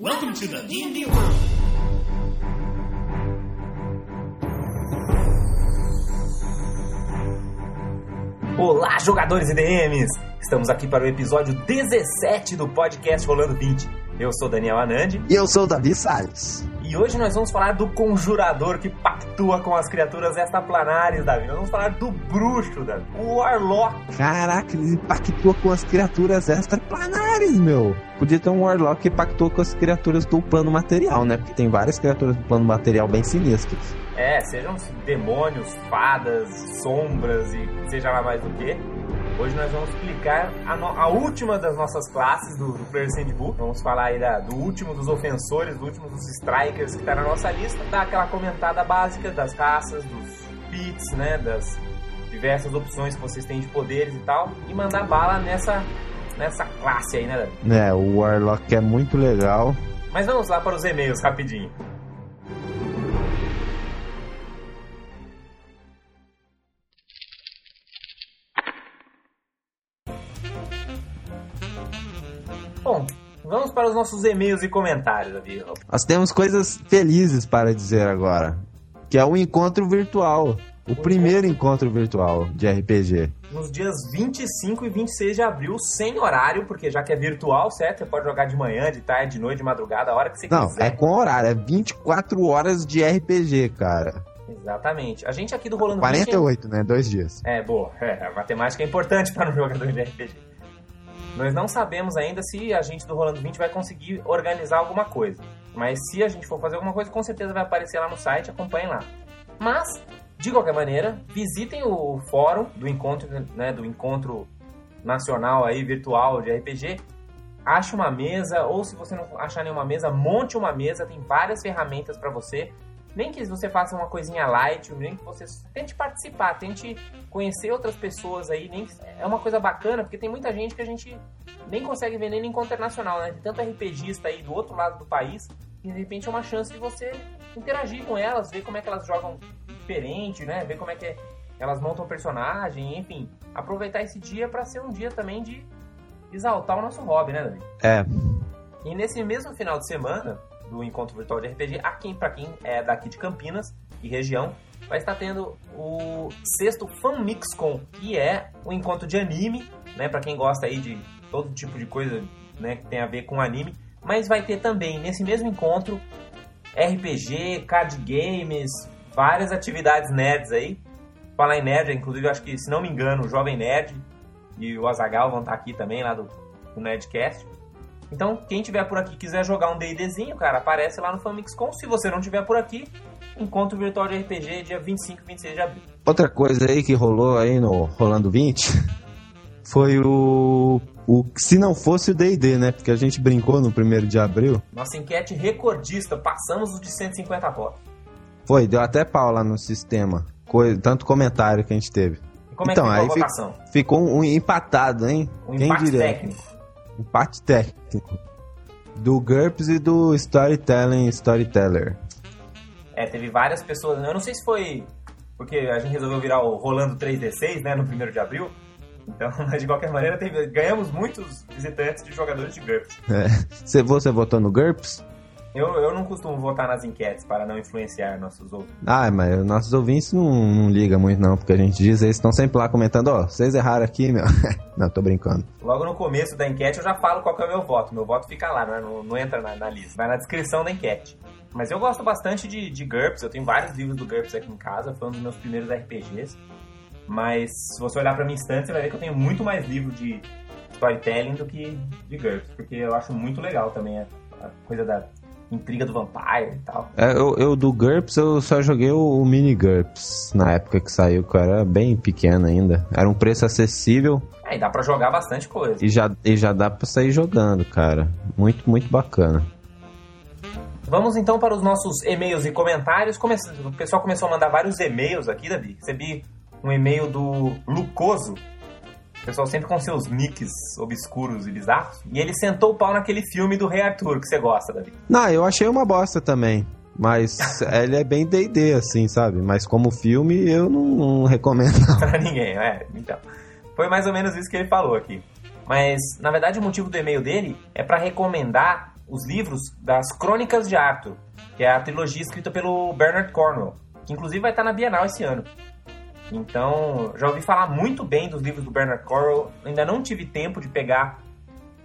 Welcome to the D&D world. Olá, jogadores e DMs! Estamos aqui para o episódio 17 do podcast Rolando 20. Eu sou Daniel Anandi E eu sou o Davi Salles. E hoje nós vamos falar do conjurador que pactua com as criaturas extraplanares, Davi. Nós vamos falar do bruxo, Davi. O Warlock. Caraca, ele pactou com as criaturas extraplanares, meu. Podia ter um Warlock que pactou com as criaturas do plano material, né? Porque tem várias criaturas do plano material bem sinistras. É, sejam demônios, fadas, sombras e seja lá mais do que. Hoje nós vamos explicar a, no- a última das nossas classes do, do Player's Handbook. Vamos falar aí da- do último dos ofensores, do último dos strikers que está na nossa lista. Dar aquela comentada básica das raças, dos pits, né? Das diversas opções que vocês têm de poderes e tal. E mandar bala nessa, nessa classe aí, né, Davi? É, o Warlock é muito legal. Mas vamos lá para os e-mails rapidinho. Vamos para os nossos e-mails e comentários, Davi. Nós temos coisas felizes para dizer agora. Que é o encontro virtual. O primeiro encontro virtual de RPG. Nos dias 25 e 26 de abril, sem horário, porque já que é virtual, certo? Você pode jogar de manhã, de tarde, de noite, de madrugada, a hora que você Não, quiser. é com horário. É 24 horas de RPG, cara. Exatamente. A gente aqui do Rolando 20 48, né? Dois dias. É, boa. É, a matemática é importante para um jogador de RPG. Nós não sabemos ainda se a gente do Rolando 20 vai conseguir organizar alguma coisa. Mas se a gente for fazer alguma coisa, com certeza vai aparecer lá no site, acompanhem lá. Mas, de qualquer maneira, visitem o fórum do encontro, né, do encontro nacional aí, virtual de RPG. Ache uma mesa, ou se você não achar nenhuma mesa, monte uma mesa, tem várias ferramentas para você. Nem que você faça uma coisinha light, nem que você tente participar, tente conhecer outras pessoas aí, nem é uma coisa bacana, porque tem muita gente que a gente nem consegue ver nem no encontro internacional, né? Tem tanto RPGista aí do outro lado do país, e de repente é uma chance de você interagir com elas, ver como é que elas jogam diferente, né? Ver como é que elas montam personagem, enfim, aproveitar esse dia para ser um dia também de exaltar o nosso hobby, né, Davi? É. E nesse mesmo final de semana do encontro virtual de RPG, aqui para quem é daqui de Campinas e região, vai estar tendo o sexto Fan Mix Con, que é um encontro de anime, né, para quem gosta aí de todo tipo de coisa, né, que tem a ver com anime, mas vai ter também nesse mesmo encontro RPG, card games, várias atividades nerds aí. Falar em nerd, inclusive acho que se não me engano, o Jovem Nerd e o Azagal vão estar aqui também lá do, do Nerdcast. Então, quem tiver por aqui e quiser jogar um D&Dzinho, cara, aparece lá no FanMixCon. Se você não tiver por aqui, encontro virtual de RPG dia 25 e 26 de abril. Outra coisa aí que rolou aí no Rolando 20 foi o. o se não fosse o DD, né? Porque a gente brincou no primeiro de abril. Nossa enquete recordista, passamos os de 150 votos. Foi, deu até pau lá no sistema. Tanto comentário que a gente teve. E como Então, é que ficou aí a votação? Ficou um empatado, hein? Um Quem empate diria? técnico. Empate técnico. Do GURPS e do Storytelling Storyteller. É, teve várias pessoas. Eu não sei se foi porque a gente resolveu virar o Rolando 3D6, né, no primeiro de abril. Então, mas de qualquer maneira, teve- ganhamos muitos visitantes de jogadores de GURPS. É. Você, você votou no GURPS? Eu, eu não costumo votar nas enquetes para não influenciar nossos ouvintes. Ah, mas os nossos ouvintes não, não ligam muito não, porque a gente diz, eles estão sempre lá comentando, ó, vocês erraram aqui, meu. não, tô brincando. Logo no começo da enquete eu já falo qual que é o meu voto. Meu voto fica lá, né? não, não entra na, na lista. Vai na descrição da enquete. Mas eu gosto bastante de, de GURPS. Eu tenho vários livros do GURPS aqui em casa. Foi um dos meus primeiros RPGs. Mas se você olhar pra minha estante, você vai ver que eu tenho muito mais livro de storytelling do que de GURPS. Porque eu acho muito legal também a, a coisa da intriga do vampire e tal. É, eu, eu do GURPS eu só joguei o, o mini GURPS na época que saiu, que eu era bem pequeno ainda. Era um preço acessível É, e dá pra jogar bastante coisa. e já, e já dá pra sair jogando, cara. Muito, muito bacana. Vamos então para os nossos e-mails e comentários. Come- O pessoal começou a mandar vários e-mails aqui, Davi. Recebi um e-mail do Lucoso. O pessoal sempre com seus nicks obscuros e bizarros. E ele sentou o pau naquele filme do Rei Arthur que você gosta, Davi. Não, eu achei uma bosta também. Mas ele é bem D&D, assim, sabe? Mas como filme, eu não, não recomendo, não. pra ninguém, é. Então, foi mais ou menos isso que ele falou aqui. Mas, na verdade, o motivo do e-mail dele é para recomendar os livros das Crônicas de Arthur, que é a trilogia escrita pelo Bernard Cornwell, que inclusive vai estar na Bienal esse ano. Então, já ouvi falar muito bem dos livros do Bernard Cornwell, ainda não tive tempo de pegar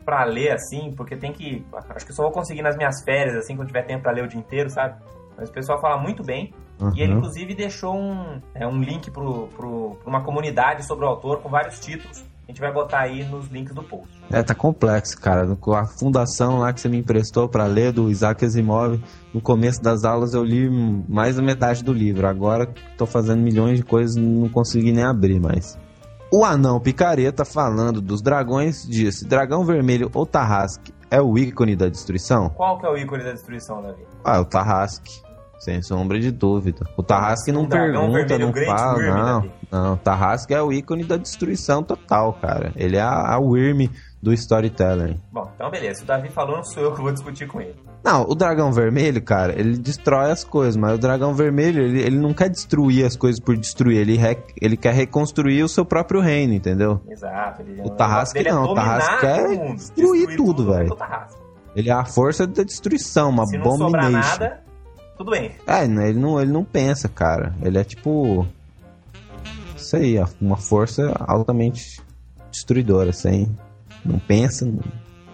para ler assim, porque tem que, acho que só vou conseguir nas minhas férias assim, quando tiver tempo para ler o dia inteiro, sabe? Mas o pessoal fala muito bem. Uhum. E ele, inclusive, deixou um, é, um link para uma comunidade sobre o autor com vários títulos a gente vai botar aí nos links do post. É, tá complexo, cara. A fundação lá que você me emprestou para ler do Isaac Asimov, no começo das aulas eu li mais da metade do livro. Agora tô fazendo milhões de coisas não consegui nem abrir mais. O anão picareta falando dos dragões disse: Dragão vermelho ou Tarrasque é o ícone da destruição? Qual que é o ícone da destruição, Davi? Ah, o Tarrasque. Sem sombra de dúvida. O Tarrasque não pergunta, não fala, não. Não, o Tarrasque é o ícone da destruição total, cara. Ele é a, a Wyrm do storytelling. Bom, então beleza. O Davi falou, não sou eu que vou discutir com ele. Não, o dragão vermelho, cara, ele destrói as coisas, mas o dragão vermelho, ele, ele não quer destruir as coisas por destruir, ele, re, ele quer reconstruir o seu próprio reino, entendeu? Exato. Ele, o Tarrasque não, o Tarrasque quer destruir, destruir, tudo, tudo velho. Ele é a força da destruição, uma bomba sobrar nada, tudo bem. É, ele não, ele não pensa, cara. Ele é tipo. Isso aí, uma força altamente destruidora, sem. Não pensa, não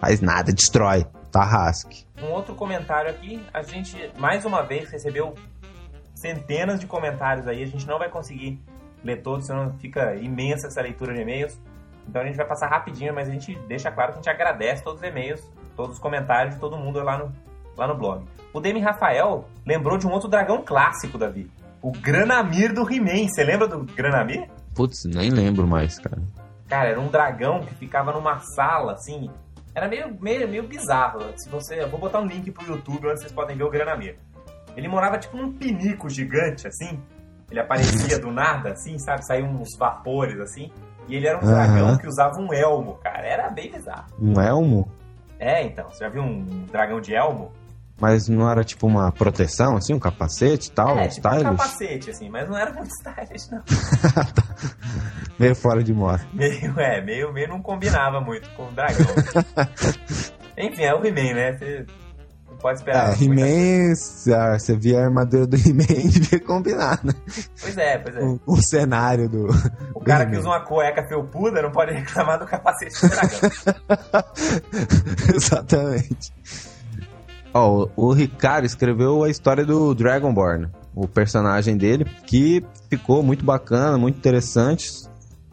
faz nada, destrói. Tarrasque. Um outro comentário aqui, a gente mais uma vez recebeu centenas de comentários aí, a gente não vai conseguir ler todos, senão fica imensa essa leitura de e-mails. Então a gente vai passar rapidinho, mas a gente deixa claro que a gente agradece todos os e-mails, todos os comentários de todo mundo lá no, lá no blog. O Demi Rafael lembrou de um outro dragão clássico, Davi. O Granamir do He-Man. Você lembra do Granamir? Putz, nem lembro mais, cara. Cara, era um dragão que ficava numa sala, assim. Era meio, meio, meio bizarro. Se você, eu vou botar um link pro YouTube onde vocês podem ver o Granamir. Ele morava tipo num pinico gigante, assim. Ele aparecia do nada, assim, sabe? Saiam uns vapores, assim. E ele era um uhum. dragão que usava um elmo, cara. Era bem bizarro. Um elmo? É, então. Você já viu um dragão de elmo? Mas não era tipo uma proteção, assim, um capacete e tal? É, tipo stylish? um capacete, assim, mas não era muito stylish, não. meio fora de moda. Meio, é, meio, meio não combinava muito com o dragão. Enfim, é o He-Man, né? Você não pode esperar. É, He-Man, você via a armadura do He-Man, devia combinar, né? Pois é, pois é. O, o cenário do. O do cara que usa uma cueca felpuda não pode reclamar do capacete do dragão. Exatamente. Ó, oh, o Ricardo escreveu a história do Dragonborn, o personagem dele, que ficou muito bacana, muito interessante.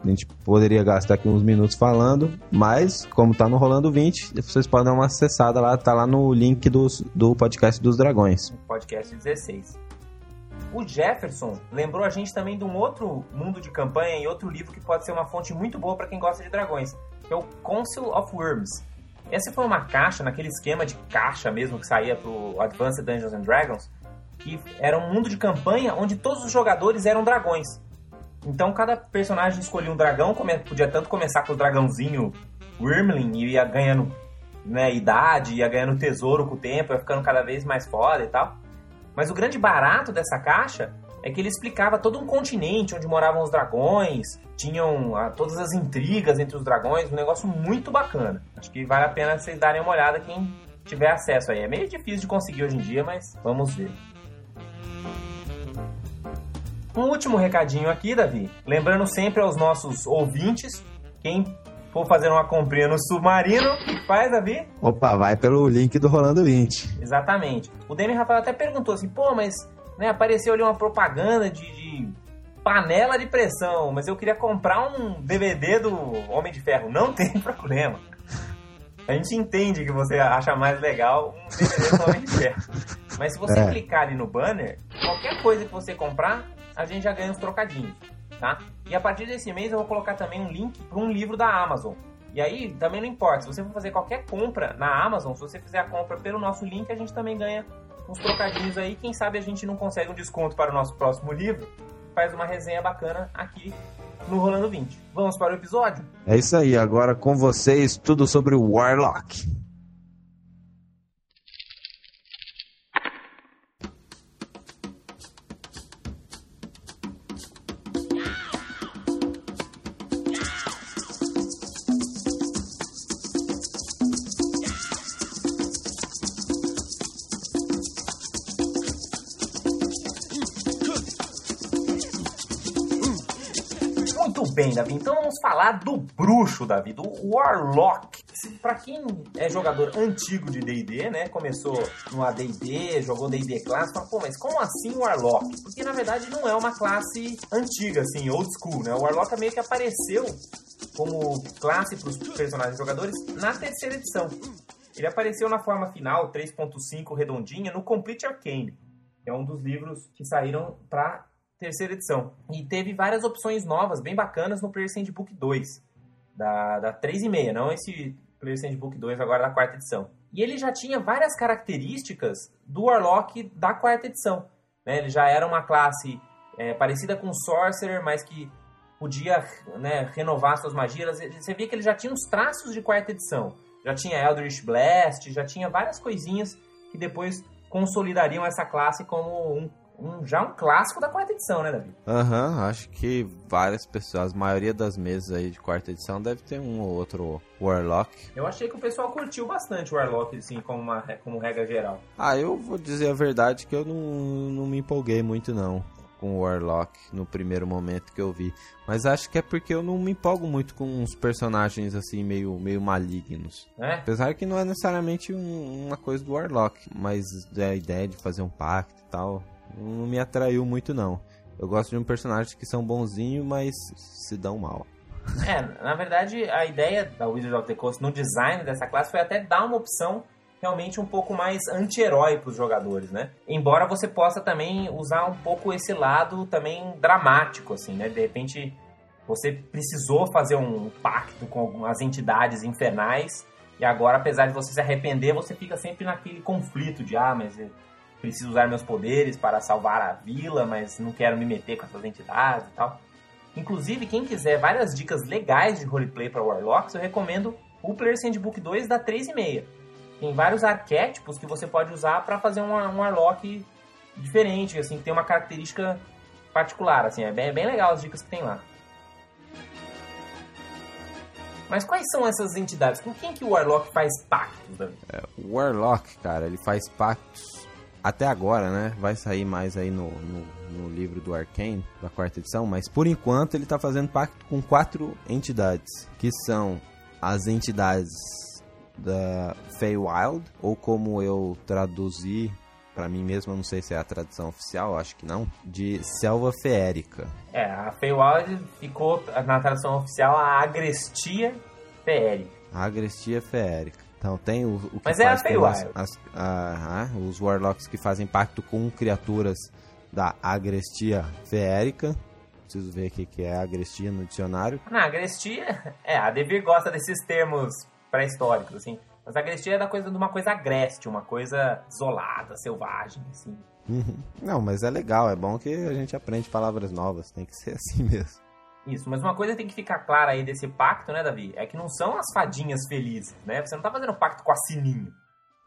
A gente poderia gastar aqui uns minutos falando, mas como tá no Rolando 20, vocês podem dar uma acessada lá, tá lá no link do, do podcast dos dragões. Podcast 16. O Jefferson lembrou a gente também de um outro mundo de campanha e outro livro que pode ser uma fonte muito boa para quem gosta de dragões, que é o Council of Worms, essa foi uma caixa, naquele esquema de caixa mesmo que saía pro Advanced Dungeons and Dragons, que era um mundo de campanha onde todos os jogadores eram dragões. Então cada personagem escolhia um dragão, podia tanto começar com o dragãozinho Wyrmling e ia ganhando né, idade, ia ganhando tesouro com o tempo, ia ficando cada vez mais foda e tal. Mas o grande barato dessa caixa é que ele explicava todo um continente onde moravam os dragões, tinham ah, todas as intrigas entre os dragões, um negócio muito bacana. Acho que vale a pena vocês darem uma olhada quem tiver acesso aí. É meio difícil de conseguir hoje em dia, mas vamos ver. Um último recadinho aqui, Davi. Lembrando sempre aos nossos ouvintes, quem for fazer uma comprinha no Submarino, o que faz, Davi? Opa, vai pelo link do Rolando 20. Exatamente. O Demi Rafael até perguntou assim, pô, mas né, apareceu ali uma propaganda de, de, panela de pressão, mas eu queria comprar um DVD do Homem de Ferro. Não tem problema. A gente entende que você acha mais legal um DVD do Homem de Ferro. Mas se você é. clicar ali no banner, qualquer coisa que você comprar, a gente já ganha uns trocadinhos, tá? E a partir desse mês eu vou colocar também um link para um livro da Amazon. E aí também não importa, se você for fazer qualquer compra na Amazon, se você fizer a compra pelo nosso link, a gente também ganha uns trocadinhos aí. Quem sabe a gente não consegue um desconto para o nosso próximo livro. Faz uma resenha bacana aqui no Rolando 20. Vamos para o episódio? É isso aí, agora com vocês tudo sobre o Warlock. Do bruxo, Davi, do Warlock. Para quem é jogador antigo de D&D, né, começou no AD&D, jogou D&D clássico, fala, pô, mas como assim Warlock? Porque na verdade não é uma classe antiga, assim, old school, né? O Warlock meio que apareceu como classe para os personagens jogadores na terceira edição. Ele apareceu na forma final, 3.5 redondinha, no Complete Arcane, é um dos livros que saíram para terceira edição. E teve várias opções novas, bem bacanas, no Player's Handbook 2, da, da 3,5, não esse Player's Handbook 2 agora da quarta edição. E ele já tinha várias características do Warlock da quarta edição. Né? Ele já era uma classe é, parecida com Sorcerer, mas que podia né, renovar suas magias. Você via que ele já tinha uns traços de quarta edição. Já tinha Eldritch Blast, já tinha várias coisinhas que depois consolidariam essa classe como um, um já um clássico da quarta edição, né, Davi? Aham, uhum, acho que várias pessoas, a maioria das mesas aí de quarta edição deve ter um ou outro Warlock. Eu achei que o pessoal curtiu bastante o Warlock, assim, como, uma, como regra geral. Ah, eu vou dizer a verdade que eu não, não me empolguei muito, não com o Warlock no primeiro momento que eu vi. Mas acho que é porque eu não me empolgo muito com uns personagens assim meio, meio malignos. É? Apesar que não é necessariamente um, uma coisa do Warlock, mas a ideia de fazer um pacto e tal não me atraiu muito não. Eu gosto de um personagem que são bonzinhos, mas se dão mal. É, na verdade, a ideia da Wizard of the Coast no design dessa classe foi até dar uma opção realmente um pouco mais anti-herói para os jogadores, né? Embora você possa também usar um pouco esse lado também dramático, assim, né? De repente você precisou fazer um pacto com as entidades infernais e agora, apesar de você se arrepender, você fica sempre naquele conflito de ah, mas preciso usar meus poderes para salvar a vila, mas não quero me meter com essas entidades e tal. Inclusive, quem quiser várias dicas legais de roleplay para Warlocks, eu recomendo o Player's Handbook 2 da 3,5 tem vários arquétipos que você pode usar para fazer um, um Warlock diferente, assim, que tem uma característica particular, assim, é bem, bem legal as dicas que tem lá. Mas quais são essas entidades? Com quem que o Warlock faz pactos, Davi? É, o Warlock, cara, ele faz pactos até agora, né? Vai sair mais aí no, no, no, livro do Arcane, da quarta edição, mas por enquanto ele tá fazendo pacto com quatro entidades, que são as entidades da Feywild, ou como eu traduzi para mim mesmo, eu não sei se é a tradução oficial, acho que não, de selva feérica. É, a Feywild ficou na tradução oficial a Agrestia feérica. A Agrestia feérica. Então tem o, o que Mas é a Feywild. As, a, a, os Warlocks que fazem pacto com criaturas da Agrestia feérica. Preciso ver o que é Agrestia no dicionário. Na Agrestia, é, a Devir gosta desses termos pré-históricos, assim. Mas a Grestia é da coisa de uma coisa agreste, uma coisa isolada, selvagem, assim. Uhum. Não, mas é legal, é bom que a gente aprende palavras novas, tem que ser assim mesmo. Isso, mas uma coisa tem que ficar clara aí desse pacto, né, Davi? É que não são as fadinhas felizes, né? Você não tá fazendo pacto com a Sininho.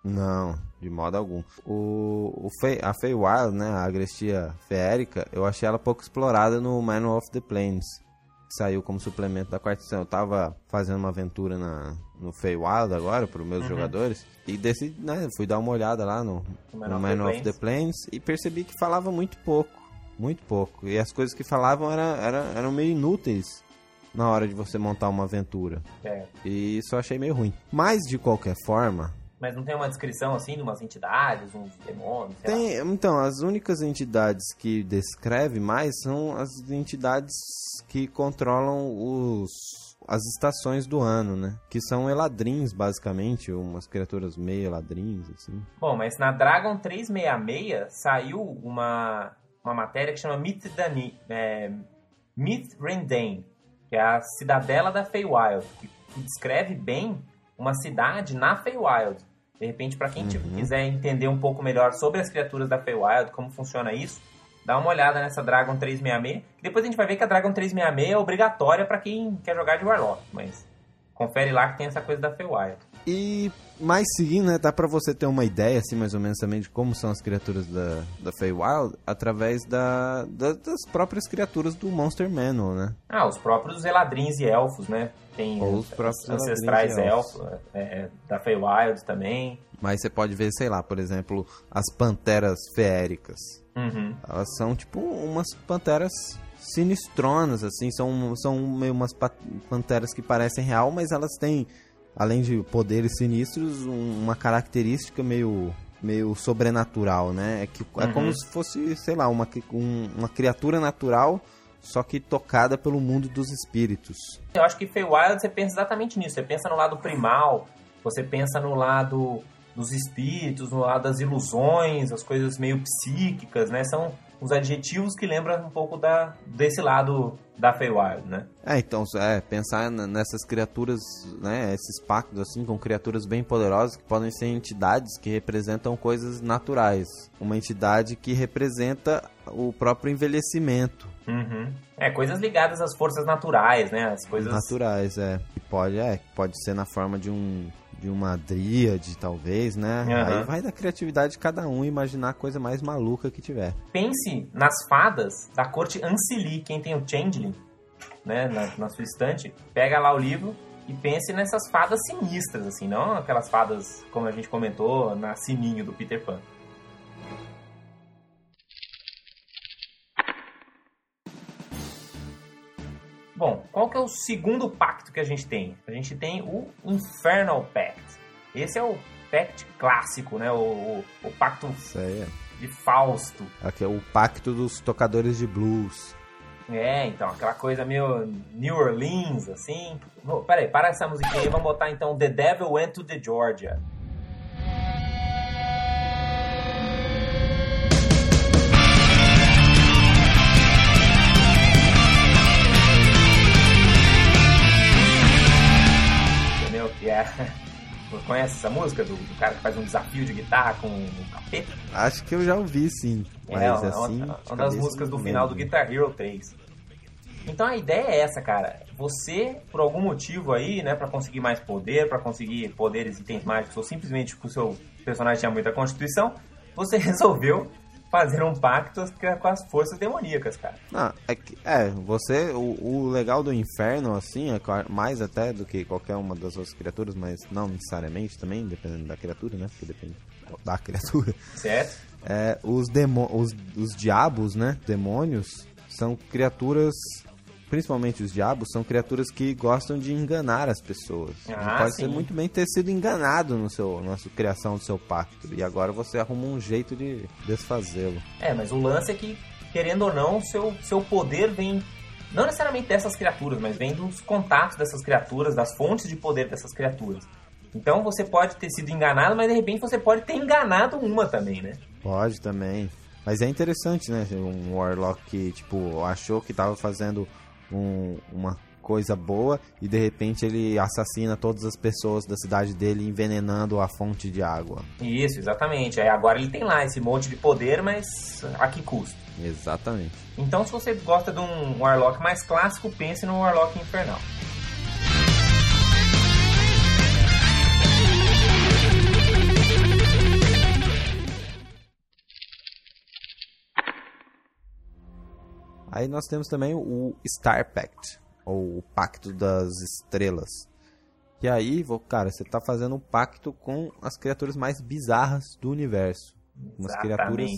Não, de modo algum. O, o Fey, a Feywild, né, a Agrestia Feérica, eu achei ela pouco explorada no Manual of the Plains saiu como suplemento da quarta edição. Eu tava fazendo uma aventura na, no Feywild agora, para os meus uhum. jogadores, e decidi, né, fui dar uma olhada lá no, no of, Man the of the Plains e percebi que falava muito pouco. Muito pouco. E as coisas que falavam era, era, eram meio inúteis na hora de você montar uma aventura. É. E isso eu achei meio ruim. Mas, de qualquer forma, mas não tem uma descrição assim de umas entidades, uns demônios? Tem, lá. então, as únicas entidades que descreve mais são as entidades que controlam os as estações do ano, né? Que são eladrins, basicamente, umas criaturas meio eladrins, assim. Bom, mas na Dragon 366 saiu uma, uma matéria que chama Myth, Dani, é, Rendane, que é a cidadela da Feywild, que, que descreve bem uma cidade na Feywild. De repente, para quem uhum. quiser entender um pouco melhor sobre as criaturas da Feywild, como funciona isso, dá uma olhada nessa Dragon 366. Depois a gente vai ver que a Dragon 366 é obrigatória para quem quer jogar de Warlock, mas confere lá que tem essa coisa da Feywild. E mais seguindo, né, dá para você ter uma ideia, assim, mais ou menos também de como são as criaturas da, da Feywild através da, da, das próprias criaturas do Monster Manual, né? Ah, os próprios eladrins e elfos, né? Tem Ou os próprios ancestrais elfos, elfos é, é, da Feywild também. Mas você pode ver, sei lá, por exemplo, as panteras feéricas. Uhum. Elas são tipo umas panteras sinistronas, assim, são, são meio umas pa- panteras que parecem real, mas elas têm, além de poderes sinistros, um- uma característica meio, meio sobrenatural, né? É, que, é Uhum. como se fosse, sei lá, uma, um- uma criatura natural, só que tocada pelo mundo dos espíritos. Eu acho que Feywild você pensa exatamente nisso. Você pensa no lado primal, você pensa no lado dos espíritos, no lado das ilusões, as coisas meio psíquicas, né? São os adjetivos que lembram um pouco da, desse lado da Feywild, né? É, então, é, pensar nessas criaturas, né, esses pactos, assim, com criaturas bem poderosas que podem ser entidades que representam coisas naturais. Uma entidade que representa o próprio envelhecimento. Uhum. É, coisas ligadas às forças naturais, né? As coisas... Naturais, é. Pode, é, pode ser na forma de um de uma dríade, talvez, né? Aham. Aí vai da criatividade de cada um imaginar a coisa mais maluca que tiver. Pense nas fadas da corte Ancili, quem tem o Changeling, né, na, na sua estante, pega lá o livro e pense nessas fadas sinistras, assim, não aquelas fadas, como a gente comentou, na Sininho do Peter Pan. Bom, qual que é o segundo pacto que a gente tem? A gente tem o Infernal Pact. Esse é o pact clássico, né? O, o, o pacto é. de Fausto. Aqui é o pacto dos tocadores de blues. É, então, aquela coisa meio New Orleans, assim. Peraí, para essa musiquinha aí, vamos botar então The Devil Went to the Georgia. Conhece essa música do, do cara que faz um desafio de guitarra com o capeta? Acho que eu já ouvi, sim. Mas é, assim, uma, de uma das músicas do final do lembro. Guitar Hero 3. Então a ideia é essa, cara. Você, por algum motivo aí, né, pra conseguir mais poder, pra conseguir poderes e itens mágicos, ou simplesmente porque o seu personagem tinha muita constituição, você resolveu fazer um pacto com as forças demoníacas, cara. Não, é, que, é você, o, o legal do inferno, assim, é mais até do que qualquer uma das outras criaturas, mas não necessariamente também, dependendo da criatura, né? Porque depende da criatura. Certo? É, os, demo, os, os diabos, né? Demônios, são criaturas, principalmente os diabos, são criaturas que gostam de enganar as pessoas. Ah, pode sim. ser muito bem ter sido enganado no seu, na sua criação do seu pacto. E agora você arruma um jeito de desfazê-lo. É, mas o lance é que, querendo ou não, seu, seu poder vem. Não necessariamente dessas criaturas, mas vem dos contatos dessas criaturas, das fontes de poder dessas criaturas. Então você pode ter sido enganado, mas de repente você pode ter enganado uma também, né? Pode também. Mas é interessante, né? Um Warlock que, tipo, achou que tava fazendo um- uma coisa boa e de repente ele assassina todas as pessoas da cidade dele envenenando a fonte de água. Isso, exatamente. Aí agora ele tem lá esse monte de poder, mas a que custo? Exatamente. Então, se você gosta de um Warlock mais clássico, pense no Warlock Infernal. Aí nós temos também o Star Pact, ou o Pacto das Estrelas. Que aí, cara, você tá fazendo um pacto com as criaturas mais bizarras do universo. Umas criaturas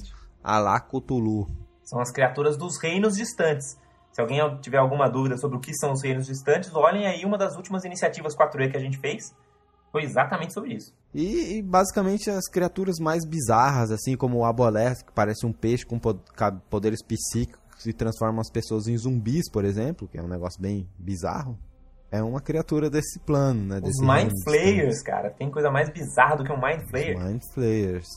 a Cthulhu. São as criaturas dos reinos distantes. Se alguém tiver alguma dúvida sobre o que são os reinos distantes, olhem aí uma das últimas iniciativas 4E que a gente fez. Foi exatamente sobre isso. E, e, basicamente as criaturas mais bizarras, assim como o Aboleth, que parece um peixe com poderes psíquicos e transforma as pessoas em zumbis, por exemplo, que é um negócio bem bizarro. É uma criatura desse plano, né? Os desse Mind reino Flayers, cara. Tem coisa mais bizarra do que um Mind. Flayer. Os Mind Flayers.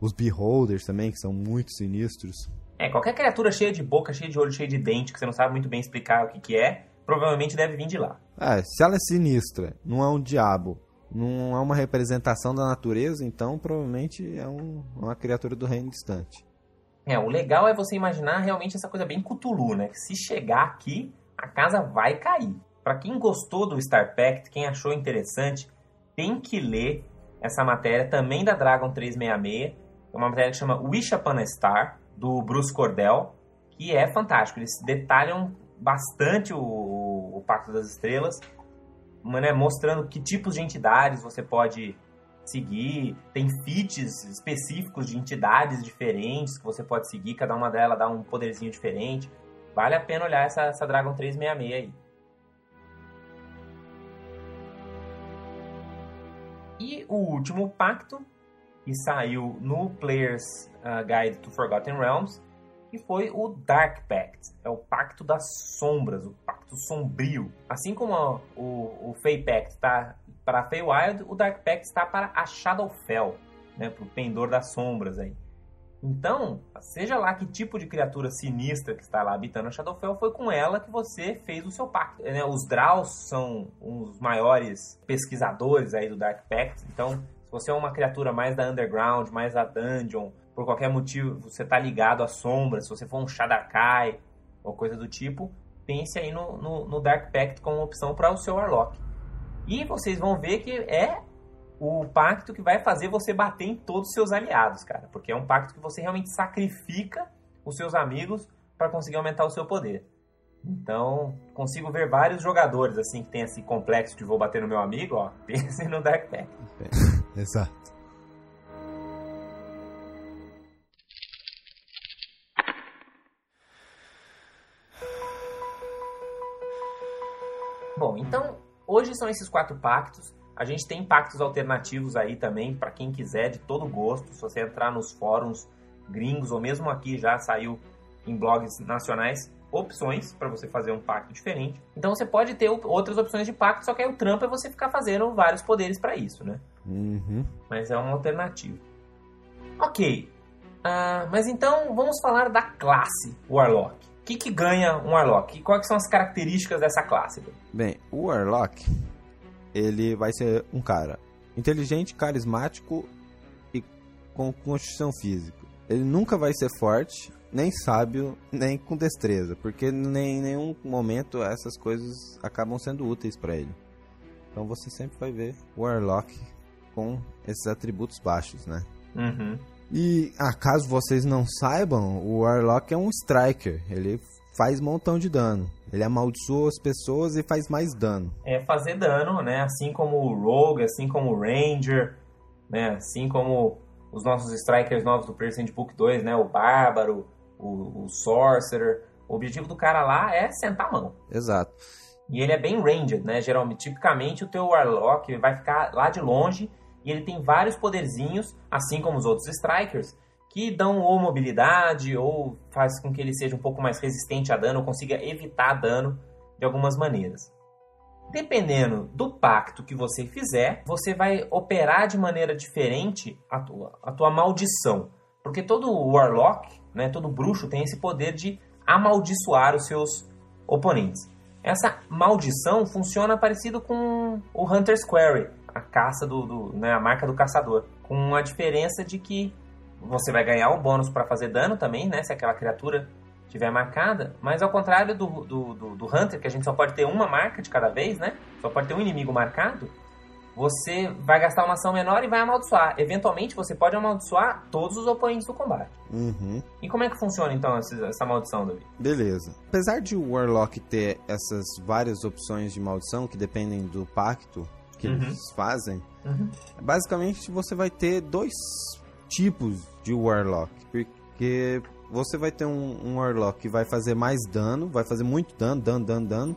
Os Beholders também, que são muito sinistros. É, qualquer criatura cheia de boca, cheia de olho, cheia de dente, que você não sabe muito bem explicar o que, que é, provavelmente deve vir de lá. É, se ela é sinistra, não é um diabo, não é uma representação da natureza, então provavelmente é um- uma criatura do reino distante. É, o legal é você imaginar realmente essa coisa bem Cthulhu, né? Que se chegar aqui, a casa vai cair. Pra quem gostou do Star Pact, quem achou interessante, tem que ler essa matéria também da Dragon 366. É uma matéria que chama Wish Upon a Star, do Bruce Cordell, que é fantástico. Eles detalham bastante o, o Pacto das Estrelas, né? mostrando que tipos de entidades você pode seguir. Tem feats específicos de entidades diferentes que você pode seguir, cada uma delas dá um poderzinho diferente. Vale a pena olhar essa, essa Dragon 366 aí. E o último pacto, que saiu no Player's uh, Guide to Forgotten Realms, que foi o Dark Pact. É o Pacto das Sombras, o Pacto Sombrio. Assim como o, o Fey Pact está para Feywild, o Dark Pact está para a Shadowfell, né, para o Pendor das Sombras aí. Então, seja lá que tipo de criatura sinistra que está lá habitando a Shadowfell, foi com ela que você fez o seu pacto. Né? Os Draus são os maiores pesquisadores aí do Dark Pact. Então, se você é uma criatura mais da Underground, mais da Dungeon, por qualquer motivo você está ligado à sombra, se você for um Shadakai ou coisa do tipo, pense aí no, no, no Dark Pact como opção para o seu Warlock. E vocês vão ver que é o pacto que vai fazer você bater em todos os seus aliados, cara. Porque é um pacto que você realmente sacrifica os seus amigos para conseguir aumentar o seu poder. Então, consigo ver vários jogadores assim que tem esse complexo de vou bater no meu amigo, ó, pensem no Dark Pact. Exato. Hoje são esses quatro pactos. A gente tem pactos alternativos aí também, para quem quiser, de todo gosto. Se você entrar nos fóruns gringos, ou mesmo aqui já saiu em blogs nacionais, opções para você fazer um pacto diferente. Então você pode ter outras opções de pacto, só que aí o trampo é você ficar fazendo vários poderes para isso, né? Uhum. Mas é uma alternativa. Ok. Uh, mas então vamos falar da classe Warlock. O que, que ganha um Warlock? E quais são as características dessa classe? Bem, o Warlock ele vai ser um cara inteligente, carismático e com constituição física. Ele nunca vai ser forte, nem sábio, nem com destreza, porque nem, em nenhum momento essas coisas acabam sendo úteis para ele. Então você sempre vai ver o Warlock com esses atributos baixos, né? Uhum. E acaso vocês não saibam, o Warlock é um Striker. Ele faz montão de dano. Ele amaldiçoa as pessoas e faz mais dano. É fazer dano, né? Assim como o Rogue, assim como o Ranger, né? Assim como os nossos Strikers novos do Percent Book 2, né? O Bárbaro, o, o Sorcerer. O objetivo do cara lá é sentar a mão. Exato. E ele é bem ranged, né? Geralmente, tipicamente o teu Warlock vai ficar lá de longe e ele tem vários poderzinhos, assim como os outros Strikers, que dão ou mobilidade ou faz com que ele seja um pouco mais resistente a dano ou consiga evitar dano de algumas maneiras. Dependendo do pacto que você fizer, você vai operar de maneira diferente a tua, a tua maldição. Porque todo Warlock, né, todo bruxo tem esse poder de amaldiçoar os seus oponentes. Essa maldição funciona parecido com o Hunter's Quarry, a caça do, do né, a marca do caçador, com a diferença de que você vai ganhar um bônus para fazer dano também, né? Se aquela criatura tiver marcada. Mas ao contrário do, do, do, do, Hunter, que a gente só pode ter uma marca de cada vez, né? Só pode ter um inimigo marcado. Você vai gastar uma ação menor e vai amaldiçoar. Eventualmente, você pode amaldiçoar todos os oponentes do combate. Uhum. E como é que funciona, então, essa, maldição, Davi? Beleza. Apesar de o Warlock ter essas várias opções de maldição que dependem do pacto que uhum. eles fazem, uhum. basicamente você vai ter dois tipos de Warlock. Porque você vai ter um, um Warlock que vai fazer mais dano, vai fazer muito dano, dano, dano, dano.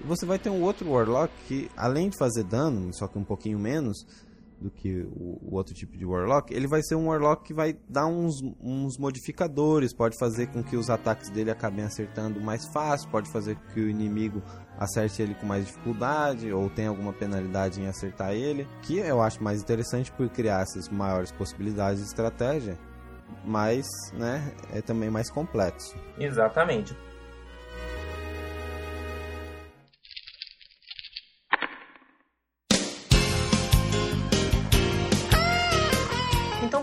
E você vai ter um outro Warlock que, além de fazer dano, só que um pouquinho menos do que o, o outro tipo de Warlock, ele vai ser um Warlock que vai dar uns, uns modificadores, pode fazer com que os ataques dele acabem acertando mais fácil, pode fazer com que o inimigo acerte ele com mais dificuldade ou tenha alguma penalidade em acertar ele, que eu acho mais interessante por criar essas maiores possibilidades de estratégia, mas, né, é também mais complexo. Exatamente.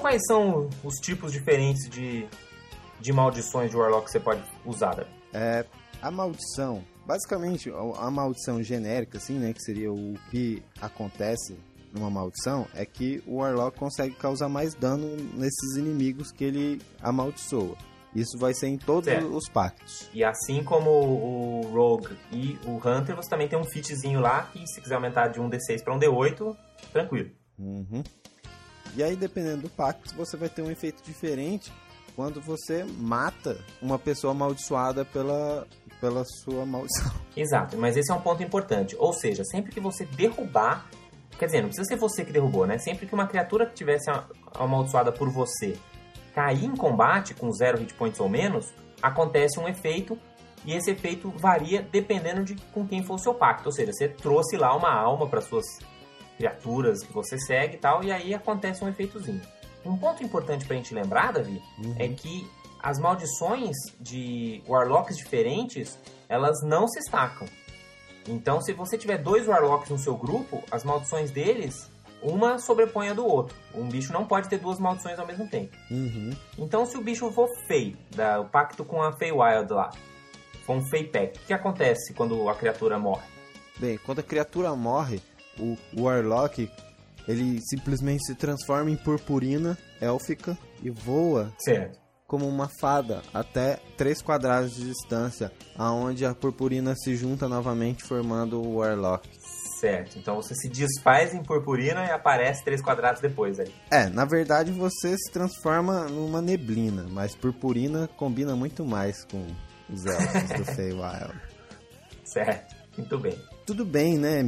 Quais são os tipos diferentes de, de maldições de Warlock que você pode usar? É, a maldição, basicamente, a maldição genérica, assim, né, que seria o que acontece numa maldição, é que o Warlock consegue causar mais dano nesses inimigos que ele amaldiçoa. Isso vai ser em todos certo. os pactos. E assim como o Rogue e o Hunter, você também tem um fitzinho lá que se quiser aumentar de um D6 para um D8, tranquilo. Uhum. E aí, dependendo do pacto, você vai ter um efeito diferente quando você mata uma pessoa amaldiçoada pela, pela sua maldição. Exato, mas esse é um ponto importante. Ou seja, sempre que você derrubar. Quer dizer, não precisa ser você que derrubou, né? Sempre que uma criatura que tivesse amaldiçoada por você cair em combate com zero hit points ou menos, acontece um efeito. E esse efeito varia dependendo de com quem for o seu pacto. Ou seja, você trouxe lá uma alma para suas criaturas que você segue e tal, e aí acontece um efeitozinho. Um ponto importante pra gente lembrar, Davi, é que as maldições de Warlocks diferentes, elas não se estacam. Então, se você tiver dois Warlocks no seu grupo, as maldições deles, uma sobrepõe a do outro. Um bicho não pode ter duas maldições ao mesmo tempo. Uhum. Então, se o bicho for Fey, da, o pacto com a Feywild lá, for um Fey Pact, o que acontece quando a criatura morre? Bem, quando a criatura morre, o, Warlock ele simplesmente se transforma em purpurina élfica e voa Certo. como uma fada até 3 quadrados de distância, aonde a purpurina se junta novamente formando o Warlock. Certo. Então você se desfaz em purpurina e aparece três quadrados depois ali. É, na verdade você se transforma numa neblina, mas purpurina combina muito mais com os elfos do Feywild. Certo. Muito bem. Tudo bem, né?